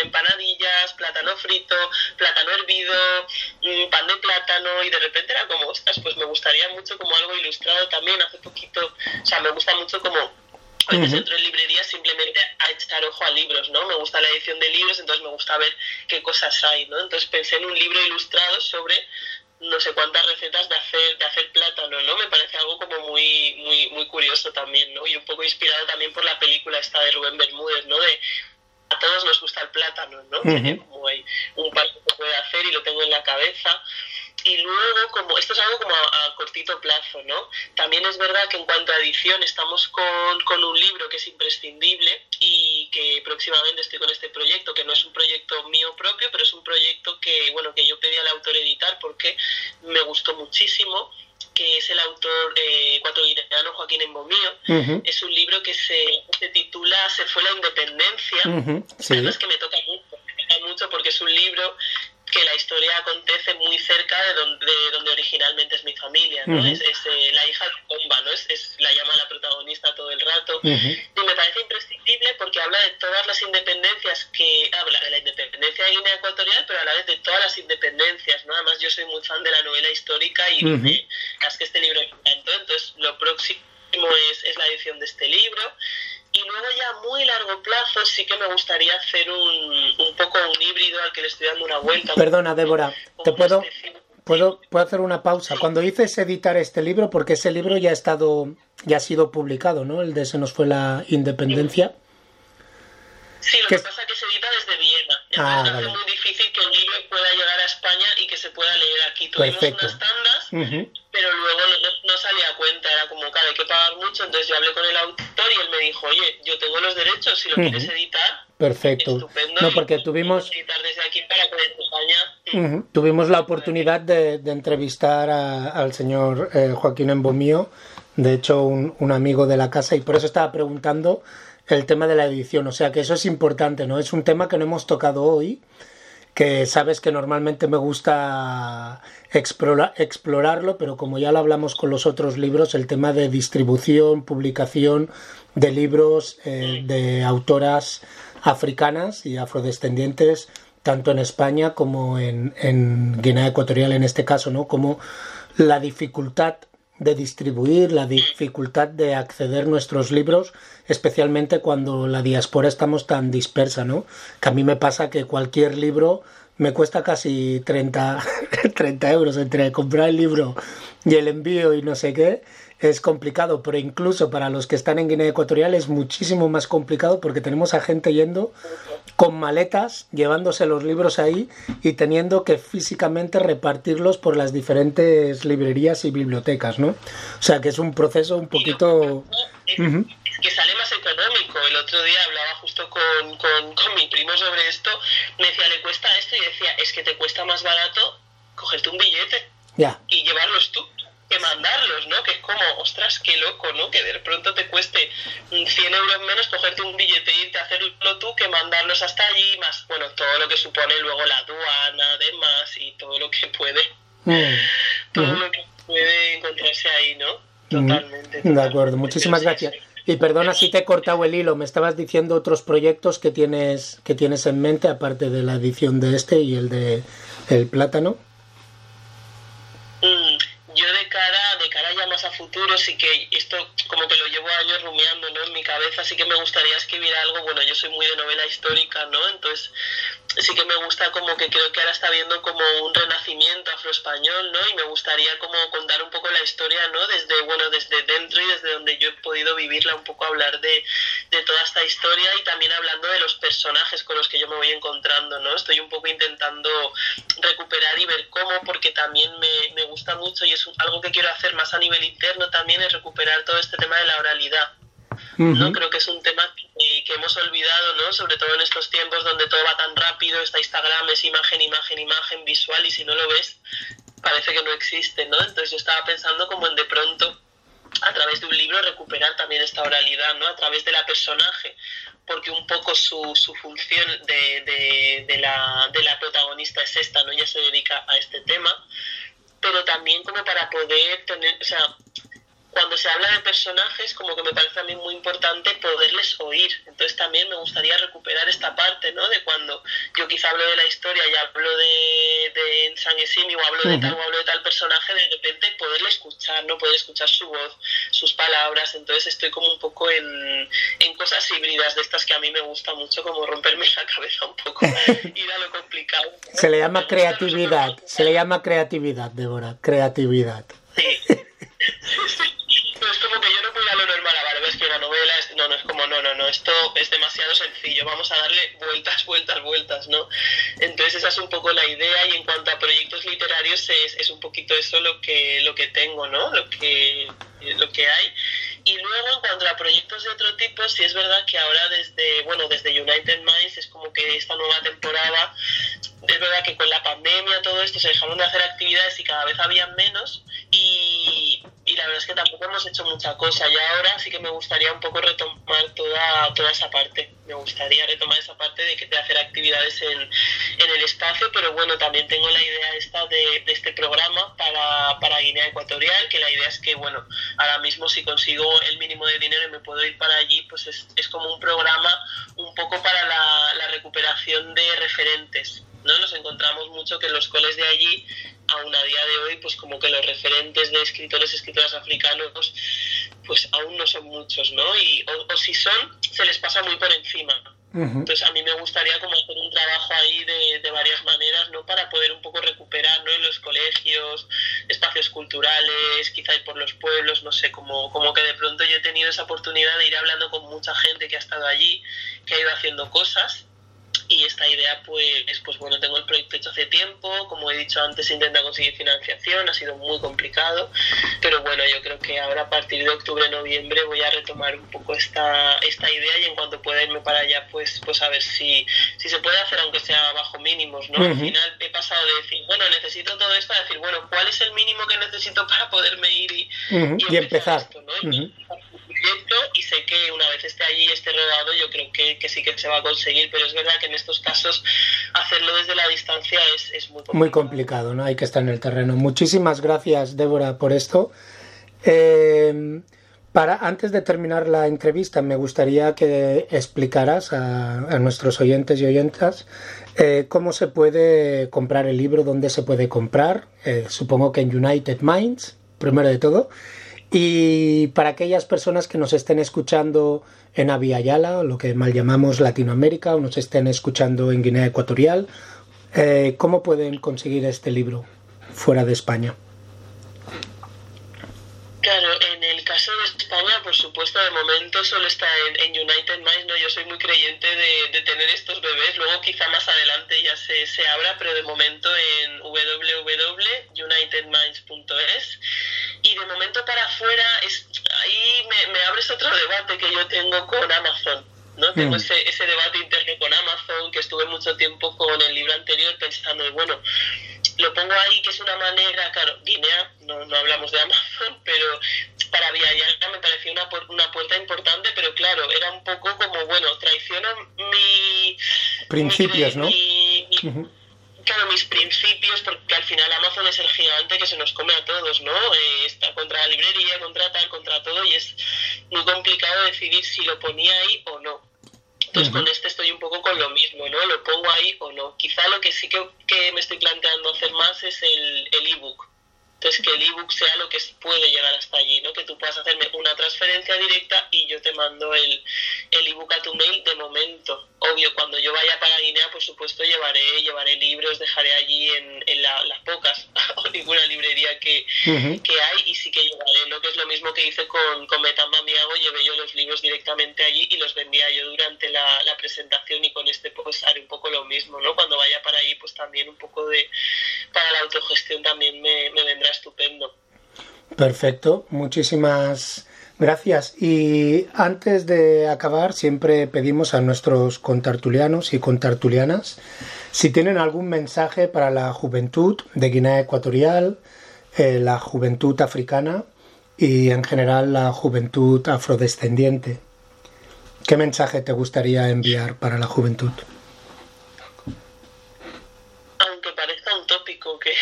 B: plátano frito, plátano hervido, mmm, pan de plátano y de repente era como, ostras, pues me gustaría mucho como algo ilustrado también, hace poquito, o sea, me gusta mucho como veces entro en librerías simplemente a echar ojo a libros, ¿no? Me gusta la edición de libros, entonces me gusta ver qué cosas hay, ¿no? Entonces pensé en un libro ilustrado sobre no sé cuántas recetas de hacer de hacer plátano, ¿no? Me parece algo como muy muy muy curioso también, ¿no? Y un poco inspirado también por la película esta de Rubén Bermúdez, ¿no? De a todos nos gusta el plátano, ¿no? Uh -huh. Como hay un par que puede hacer y lo tengo en la cabeza. Y luego, como esto es algo como a, a, cortito plazo, ¿no? También es verdad que en cuanto a edición estamos con, con, un libro que es imprescindible y que próximamente estoy con este proyecto, que no es un proyecto mío propio, pero es un proyecto que, bueno, que yo pedí al autor editar porque me gustó muchísimo que es el autor eh, ecuatoriano Joaquín Embomío. Uh -huh. Es un libro que se, se, titula Se fue la independencia. Uh -huh. sí. Además que me toca mucho, me toca mucho porque es un libro que la historia acontece muy cerca de donde, de donde originalmente es mi familia, ¿no? Uh -huh. Es, es eh, la hija de Bomba, ¿no? Es, es, la llama la protagonista todo el rato. Uh -huh. Y me parece imprescindible porque habla de todas las independencias que... Habla de la independencia de Guinea Ecuatorial, pero a la vez de todas las independencias, ¿no? Además yo soy muy fan de la novela histórica y uh -huh. es que este libro me encantó, entonces lo próximo es, es la edición de este libro. Y luego ya a muy largo plazo sí que me gustaría hacer un, un poco un híbrido al que le estoy dando una vuelta.
A: Perdona, Débora, ¿te puedo, puedo, puedo hacer una pausa? Cuando dices editar este libro, porque ese libro ya ha estado, ya ha sido publicado, ¿no? El de Se nos fue la independencia.
B: Sí, lo que pasa es que se edita desde Viena. Entonces ah, vale. hace muy difícil que el libro pueda llegar a España y que se pueda leer aquí. Tuvimos Perfecto. unas tandas, uh -huh. Pero luego no, no, salía a cuenta. Era como, claro, hay que pagar mucho. Entonces yo hablé con el autor y él me dijo, oye, yo tengo los derechos, si lo uh -huh. quieres editar.
A: Perfecto.
B: Estupendo.
A: No, porque tuvimos.
B: Editar desde aquí para que desde España.
A: Uh -huh. Tuvimos la oportunidad de, de entrevistar a, al señor eh, Joaquín Embomío, de hecho, un, un amigo de la casa, y por eso estaba preguntando el tema de la edición, o sea que eso es importante, ¿no? Es un tema que no hemos tocado hoy, que sabes que normalmente me gusta explora, explorarlo, pero como ya lo hablamos con los otros libros, el tema de distribución, publicación de libros eh, de autoras africanas y afrodescendientes, tanto en España como en, en Guinea Ecuatorial en este caso, ¿no? Como la dificultad de distribuir, la dificultad de acceder nuestros libros, especialmente cuando la diáspora estamos tan dispersa, ¿no? Que a mí me pasa que cualquier libro me cuesta casi 30, 30 euros entre comprar el libro y el envío y no sé qué. Es complicado, pero incluso para los que están en Guinea Ecuatorial es muchísimo más complicado porque tenemos a gente yendo con maletas, llevándose los libros ahí y teniendo que físicamente repartirlos por las diferentes librerías y bibliotecas, ¿no? O sea que es un proceso un poquito...
B: Es, uh -huh. que sale más económico. El otro día hablaba justo con, con, con mi primo sobre esto, me decía, le cuesta esto y decía, es que te cuesta más barato cogerte un billete y llevarlos tú que mandarlos, ¿no? Que es como, ostras, qué loco, ¿no? Que de pronto te cueste 100 euros menos cogerte un billete y irte a hacerlo tú que mandarlos hasta allí, más, bueno, todo lo que supone luego la aduana, demás, y todo lo que puede, mm. todo mm. lo que puede encontrarse ahí, ¿no? Totalmente.
A: Mm. De acuerdo, muchísimas gracias. Y perdona si te he cortado el hilo, me estabas diciendo otros proyectos que tienes, que tienes en mente, aparte de la edición de este y el de el plátano.
B: Mm yo de cara, de cara ya más a futuro, sí que esto como que lo llevo años rumiando ¿no? en mi cabeza, sí que me gustaría escribir algo, bueno, yo soy muy de novela histórica, ¿no? Entonces sí que me gusta como que creo que ahora está viendo como un renacimiento afroespañol, ¿no? Y me gustaría como contar un poco la historia, ¿no? Desde, bueno, desde dentro y desde donde yo he podido vivirla, un poco hablar de, de toda esta historia y también hablando de los personajes con los que yo me voy encontrando, ¿no? Estoy un poco intentando recuperar y ver cómo, porque también me, me gusta mucho y es algo que quiero hacer más a nivel interno también, es recuperar todo este tema de la oralidad. ¿no? Creo que es un tema que, que, hemos olvidado, ¿no? Sobre todo en estos tiempos donde todo va tan rápido, está Instagram, es imagen, imagen, imagen, visual, y si no lo ves, parece que no existe, ¿no? Entonces yo estaba pensando como en de pronto, a través de un libro, recuperar también esta oralidad, ¿no? A través de la personaje, porque un poco su, su función de, de, de, la, de la protagonista es esta, ¿no? Ella se dedica a este tema, pero también como para poder tener, o sea, cuando se habla de personajes, como que me parece a mí muy importante poderles oír. Entonces también me gustaría recuperar esta parte, ¿no? De cuando yo quizá hablo de la historia y hablo de, de o hablo de tal o hablo de tal personaje, de repente poderle escuchar, ¿no? Poder escuchar su voz, sus palabras. Entonces estoy como un poco en, en cosas híbridas de estas que a mí me gusta mucho, como romperme la cabeza un poco, ir a lo complicado.
A: Se le llama creatividad, se le llama creatividad, Débora, creatividad.
B: Sí. como que yo no voy a lo normal, ver, ves que una novela es, no, no, es como, no, no, no, esto es demasiado sencillo, vamos a darle vueltas, vueltas, vueltas, ¿no? Entonces esa es un poco la idea y en cuanto a proyectos literarios es, es un poquito eso lo que, lo que tengo, ¿no? Lo que, lo que hay. Y luego, en cuanto a proyectos de otro tipo, sí es verdad que ahora desde, bueno, desde United Minds es como que esta nueva temporada, es verdad que con la pandemia, todo esto, se dejaron de hacer actividades y cada vez habían menos y, y la verdad es que tampoco hemos hecho mucha cosa y ahora sí que me gustaría un poco retomar toda, toda esa parte. Me gustaría retomar esa parte de, que, de hacer actividades en, en el espacio, pero bueno, también tengo la idea esta de, este programa para, para Guinea Ecuatorial, que la idea es que, bueno, ahora mismo si consigo el mínimo de dinero y me puedo ir para allí, pues es, es como un programa un poco para la, la recuperación de referentes. ¿no? Nos encontramos mucho que los coles de allí, aún a día de hoy, pues como que los referentes de escritores, escritoras africanos, pues aún no son muchos, ¿no? Y, o, o si son, se les pasa muy por encima. Uh -huh. Entonces a mí me gustaría como hacer un trabajo ahí de, de, varias maneras, ¿no? Para poder un poco recuperar, ¿no? En los colegios, espacios culturales, quizá por los pueblos, no sé, como, como que de pronto yo he tenido esa oportunidad de ir hablando con mucha gente que ha estado allí, que ha ido haciendo cosas y esta idea pues, pues bueno, tengo el proyecto hecho hace tiempo, como he dicho antes intenta conseguir financiación, ha sido muy complicado, pero bueno, yo creo que ahora a partir de octubre, noviembre voy a retomar un poco esta, esta idea y en cuanto pueda irme para allá pues, pues a ver si, si se puede hacer aunque sea bajo mínimos, ¿no? Uh -huh. Al final he pasado de decir, bueno, necesito todo esto a decir, bueno, ¿cuál es el mínimo que necesito para poderme ir y,
A: uh -huh. y, y empezar?
B: Esto, ¿no? uh -huh proyecto y sé que una vez esté allí y esté rodado yo creo que, que, sí que se va a conseguir, pero es verdad que en estos casos hacerlo desde la distancia es, es muy complicado.
A: Muy complicado, ¿no? Hay que estar en el terreno. Muchísimas gracias, Débora, por esto. Eh, para, antes de terminar la entrevista, me gustaría que explicaras a, a nuestros oyentes y oyentas eh, cómo se puede comprar el libro, dónde se puede comprar. Eh, supongo que en United Minds, primero de todo. Y para aquellas personas que nos estén escuchando en Aviala, lo que mal llamamos Latinoamérica, o nos estén escuchando en Guinea Ecuatorial, eh, ¿cómo pueden conseguir este libro fuera de España?
B: Claro, en el caso de España, por supuesto, de momento solo está en, United Minds, ¿no? Yo soy muy creyente de, tener estos bebés, luego quizá más adelante ya se, se abra, pero de momento en www.unitedminds.es y de momento para afuera, es, ahí me abres otro debate que yo tengo con Amazon. ¿No? Tengo mm. ese, ese debate interno con Amazon, que estuve mucho tiempo con el libro anterior pensando, bueno, lo pongo ahí que es una manera, claro, Guinea, no, no hablamos de Amazon, pero para Villarreal me pareció una, una puerta importante, pero claro, era un poco como, bueno, traiciono mi...
A: Principios,
B: mi,
A: ¿no?
B: Mi, mi, uh -huh claro, mis principios, porque al final Amazon es el gigante que se nos come a todos, ¿no? Eh, está contra la librería, contra tal, contra todo, y es muy complicado decidir si lo ponía ahí o no. Entonces uh -huh. con este estoy un poco con lo mismo, ¿no? Lo pongo ahí o no. Quizá lo que sí que, que me estoy planteando hacer más es el ebook. El Entonces, que el ebook sea lo que puede llegar hasta allí, ¿no? Que tú puedas hacerme una transferencia directa y yo te mando el, el ebook a tu mail de momento. Obvio, cuando yo vaya para Guinea, por supuesto, llevaré, llevaré libros, dejaré allí en, en las pocas o ninguna librería que, que, hay y sí que llevaré, ¿no? Que es lo mismo que hice con, con Betamba Miago, llevé yo los libros directamente allí y los vendía yo durante la, la presentación y con este pues haré un poco lo mismo, ¿no? Cuando vaya para allí, pues también un poco de, para la autogestión también me, me vendrá estupendo.
A: Perfecto, muchísimas gracias. Y antes de acabar, siempre pedimos a nuestros contartulianos y contartulianas si tienen algún mensaje para la juventud de Guinea Ecuatorial, eh, la juventud africana y en general la juventud afrodescendiente. ¿Qué mensaje te gustaría enviar para la juventud?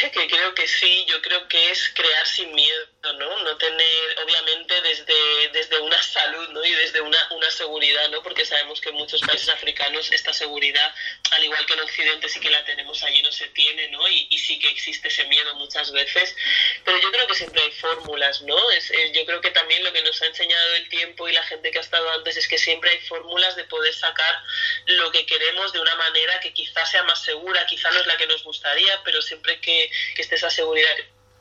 B: que, creo que sí, yo creo que es crear sin miedo, ¿no? No tener, obviamente, desde, desde una salud, ¿no? Y desde una, una seguridad, ¿no? Porque sabemos que en muchos países africanos esta seguridad, al igual que en Occidente, sí que la tenemos allí, no se tiene, ¿no? Y, y sí que existe ese miedo muchas veces, pero yo creo que siempre hay fórmulas, ¿no? Es, yo creo que también lo que nos ha enseñado el tiempo y la gente que ha estado antes es que siempre hay fórmulas de poder sacar lo que queremos de una manera que quizás sea más segura, quizá no es la que nos gustaría, pero siempre que, que esté esa seguridad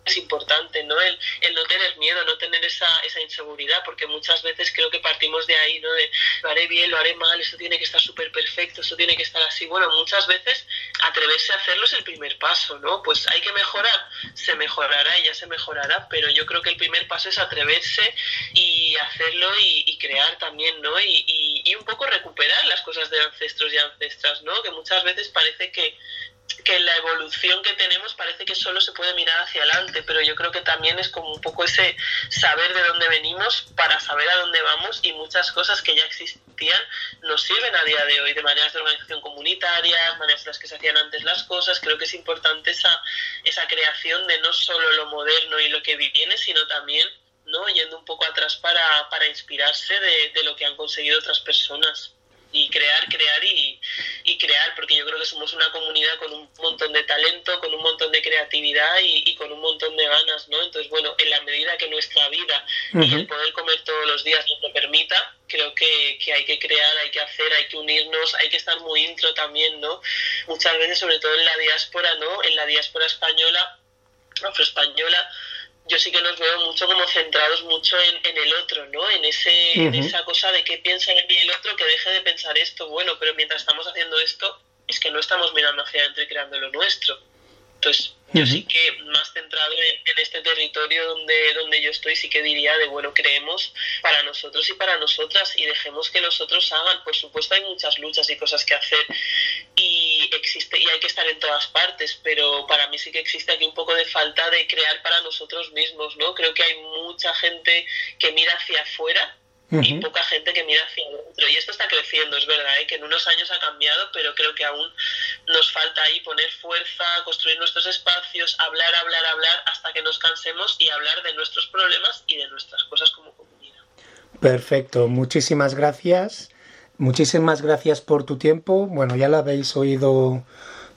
B: es importante, ¿no? El, el, no tener miedo, no tener esa, esa inseguridad, porque muchas veces creo que partimos de ahí, ¿no? De lo haré bien, lo haré mal, esto tiene que estar súper perfecto, esto tiene que estar así. Bueno, muchas veces atreverse a hacerlo es el primer paso, ¿no? Pues hay que mejorar, se mejorará y ya se mejorará, pero yo creo que el primer paso es atreverse y hacerlo y, y crear también, ¿no? Y, y, y un poco recuperar las cosas de ancestros y ancestras, ¿no? Que muchas veces parece que que la evolución que tenemos parece que solo se puede mirar hacia adelante, pero yo creo que también es como un poco ese saber de dónde venimos para saber a dónde vamos y muchas cosas que ya existían nos sirven a día de hoy, de maneras de organización comunitaria, maneras en las que se hacían antes las cosas. Creo que es importante esa, esa creación de no solo lo moderno y lo que viene, sino también ¿no? yendo un poco atrás para, para inspirarse de, de lo que han conseguido otras personas y crear, crear y, y, crear, porque yo creo que somos una comunidad con un montón de talento, con un montón de creatividad y, y con un montón de ganas, ¿no? Entonces, bueno, en la medida que nuestra vida uh -huh. y el poder comer todos los días nos lo permita, creo que, que, hay que crear, hay que hacer, hay que unirnos, hay que estar muy intro también, ¿no? Muchas veces, sobre todo en la diáspora, ¿no? En la diáspora española, afroespañola, yo sí que nos veo mucho como centrados mucho en, en el otro, ¿no? En, ese, uh -huh. en esa cosa de qué piensa de mí el otro, que deje de pensar esto, bueno, pero mientras estamos haciendo esto, es que no estamos mirando hacia adentro y creando lo nuestro. Entonces, yo sí que más centrado en, en, este territorio donde, donde yo estoy, sí que diría de, bueno, creemos para nosotros y para nosotras y dejemos que los otros hagan. Por supuesto hay muchas luchas y cosas que hacer y existe y hay que estar en todas partes, pero para mí sí que existe aquí un poco de falta de crear para nosotros mismos, ¿no? Creo que hay mucha gente que mira hacia afuera Uh -huh. y poca gente que mira hacia adentro. Y esto está creciendo, es verdad, ¿eh? que en unos años ha cambiado, pero creo que aún nos falta ahí poner fuerza, construir nuestros espacios, hablar, hablar, hablar, hasta que nos cansemos y hablar de nuestros problemas y de nuestras cosas como comunidad.
A: Perfecto, muchísimas gracias. Muchísimas gracias por tu tiempo. Bueno, ya lo habéis oído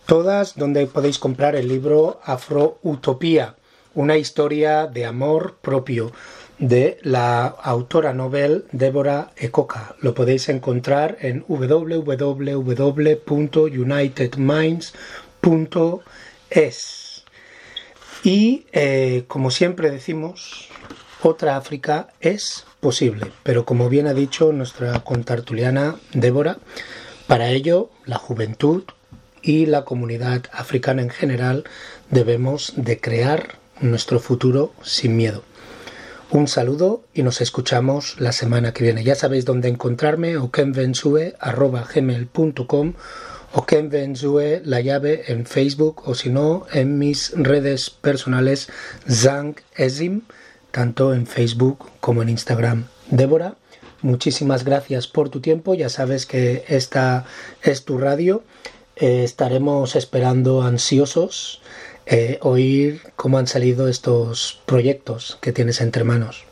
A: todas, donde podéis comprar el libro Afro Utopía, una historia de amor propio de la autora novel Débora Ecoca. Lo podéis encontrar en www.unitedminds.es. Y eh, como siempre decimos, otra África es posible, pero como bien ha dicho nuestra contartuliana Débora, para ello la juventud y la comunidad africana en general debemos de crear nuestro futuro sin miedo. Un saludo y nos escuchamos la semana que viene. Ya sabéis dónde encontrarme, okenvensue.gmail.com o kenvensue la llave en Facebook o si no en mis redes personales Zang Ezim, tanto en Facebook como en Instagram. Débora, muchísimas gracias por tu tiempo. Ya sabes que esta es tu radio. Eh, estaremos esperando ansiosos eh, oír cómo han salido estos proyectos que tienes entre manos.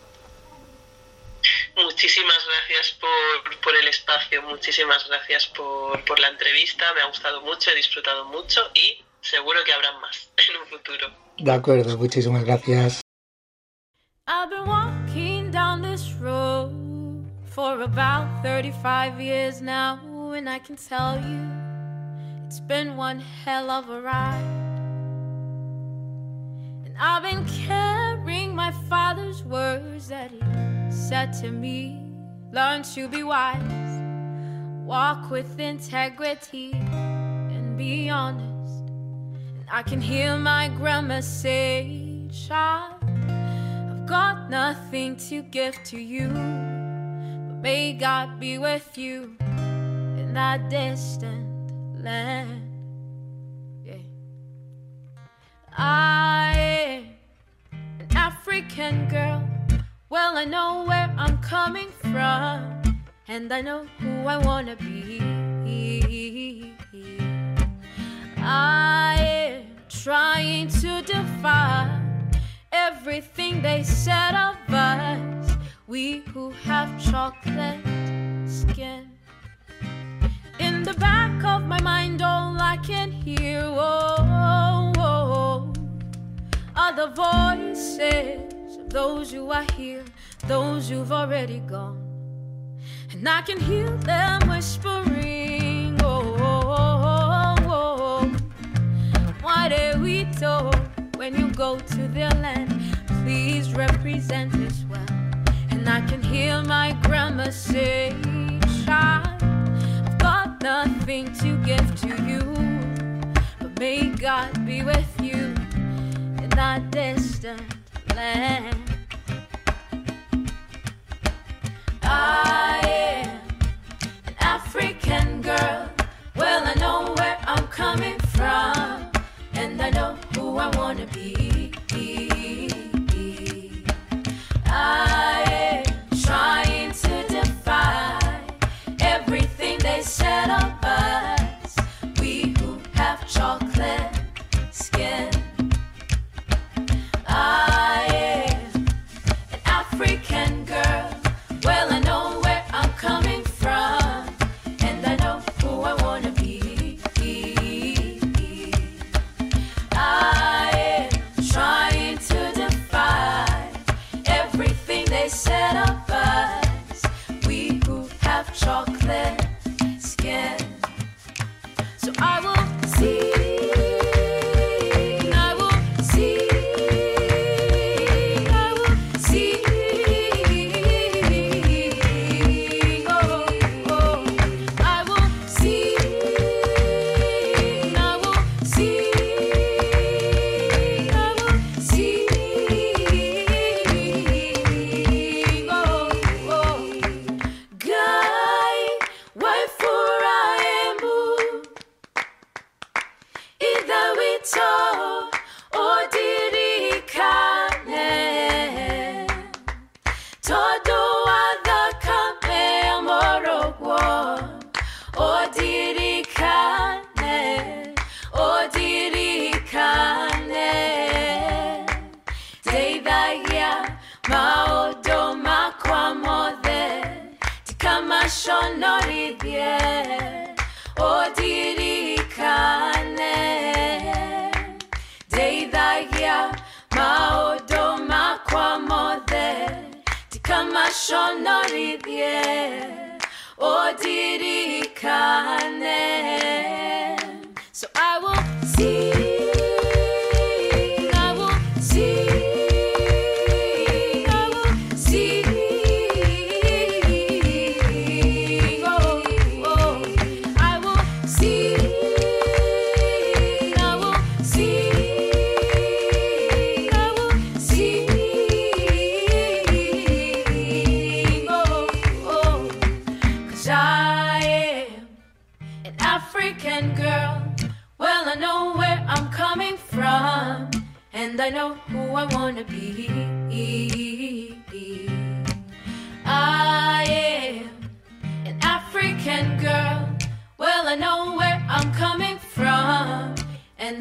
B: Muchísimas gracias por, por el espacio, muchísimas gracias por, por, la entrevista, me ha gustado mucho, he disfrutado mucho y seguro que habrá más en un futuro.
A: De acuerdo, muchísimas gracias.
E: I've been walking down this road for about 35 years now, and I can tell you it's been one hell of a ride. I've been carrying my father's words that he said to me learn to be wise, walk with integrity, and be honest. And I can hear my grandma say, child. I've got nothing to give to you, but may God be with you in that distant land. I am an African girl. Well, I know where I'm coming from, and I know who I wanna be. I am trying to defy everything they said of us. We who have chocolate skin. In the back of my mind, all I can hear oh, are the voices of those who are here, those who've already gone. And I can hear them whispering, oh, oh, oh, oh. oh. what are we told? when you go to their land. Please represent us well. And I can hear my grandma say, Child, I've got nothing to give to you. But may God be with you that distant land. I am an African girl. Well, I know where I'm coming from, and I know who I wanna be. I maũndũ makwa mothe ti kamaconorithie ũndirikane ndeithagia maũndũ makwa mothe ti kamaconorithie ũndirikane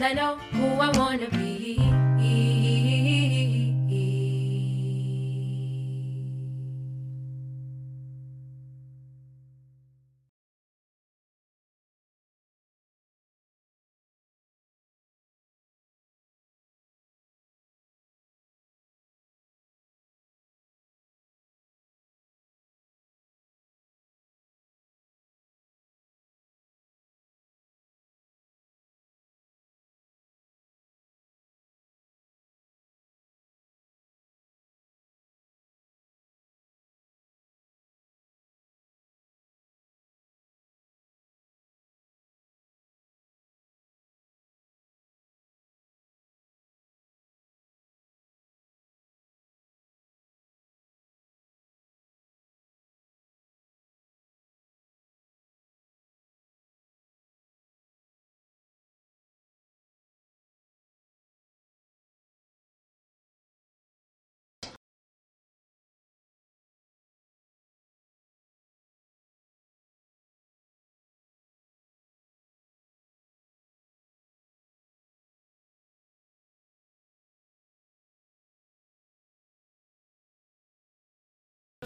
E: and I know who I wanna be.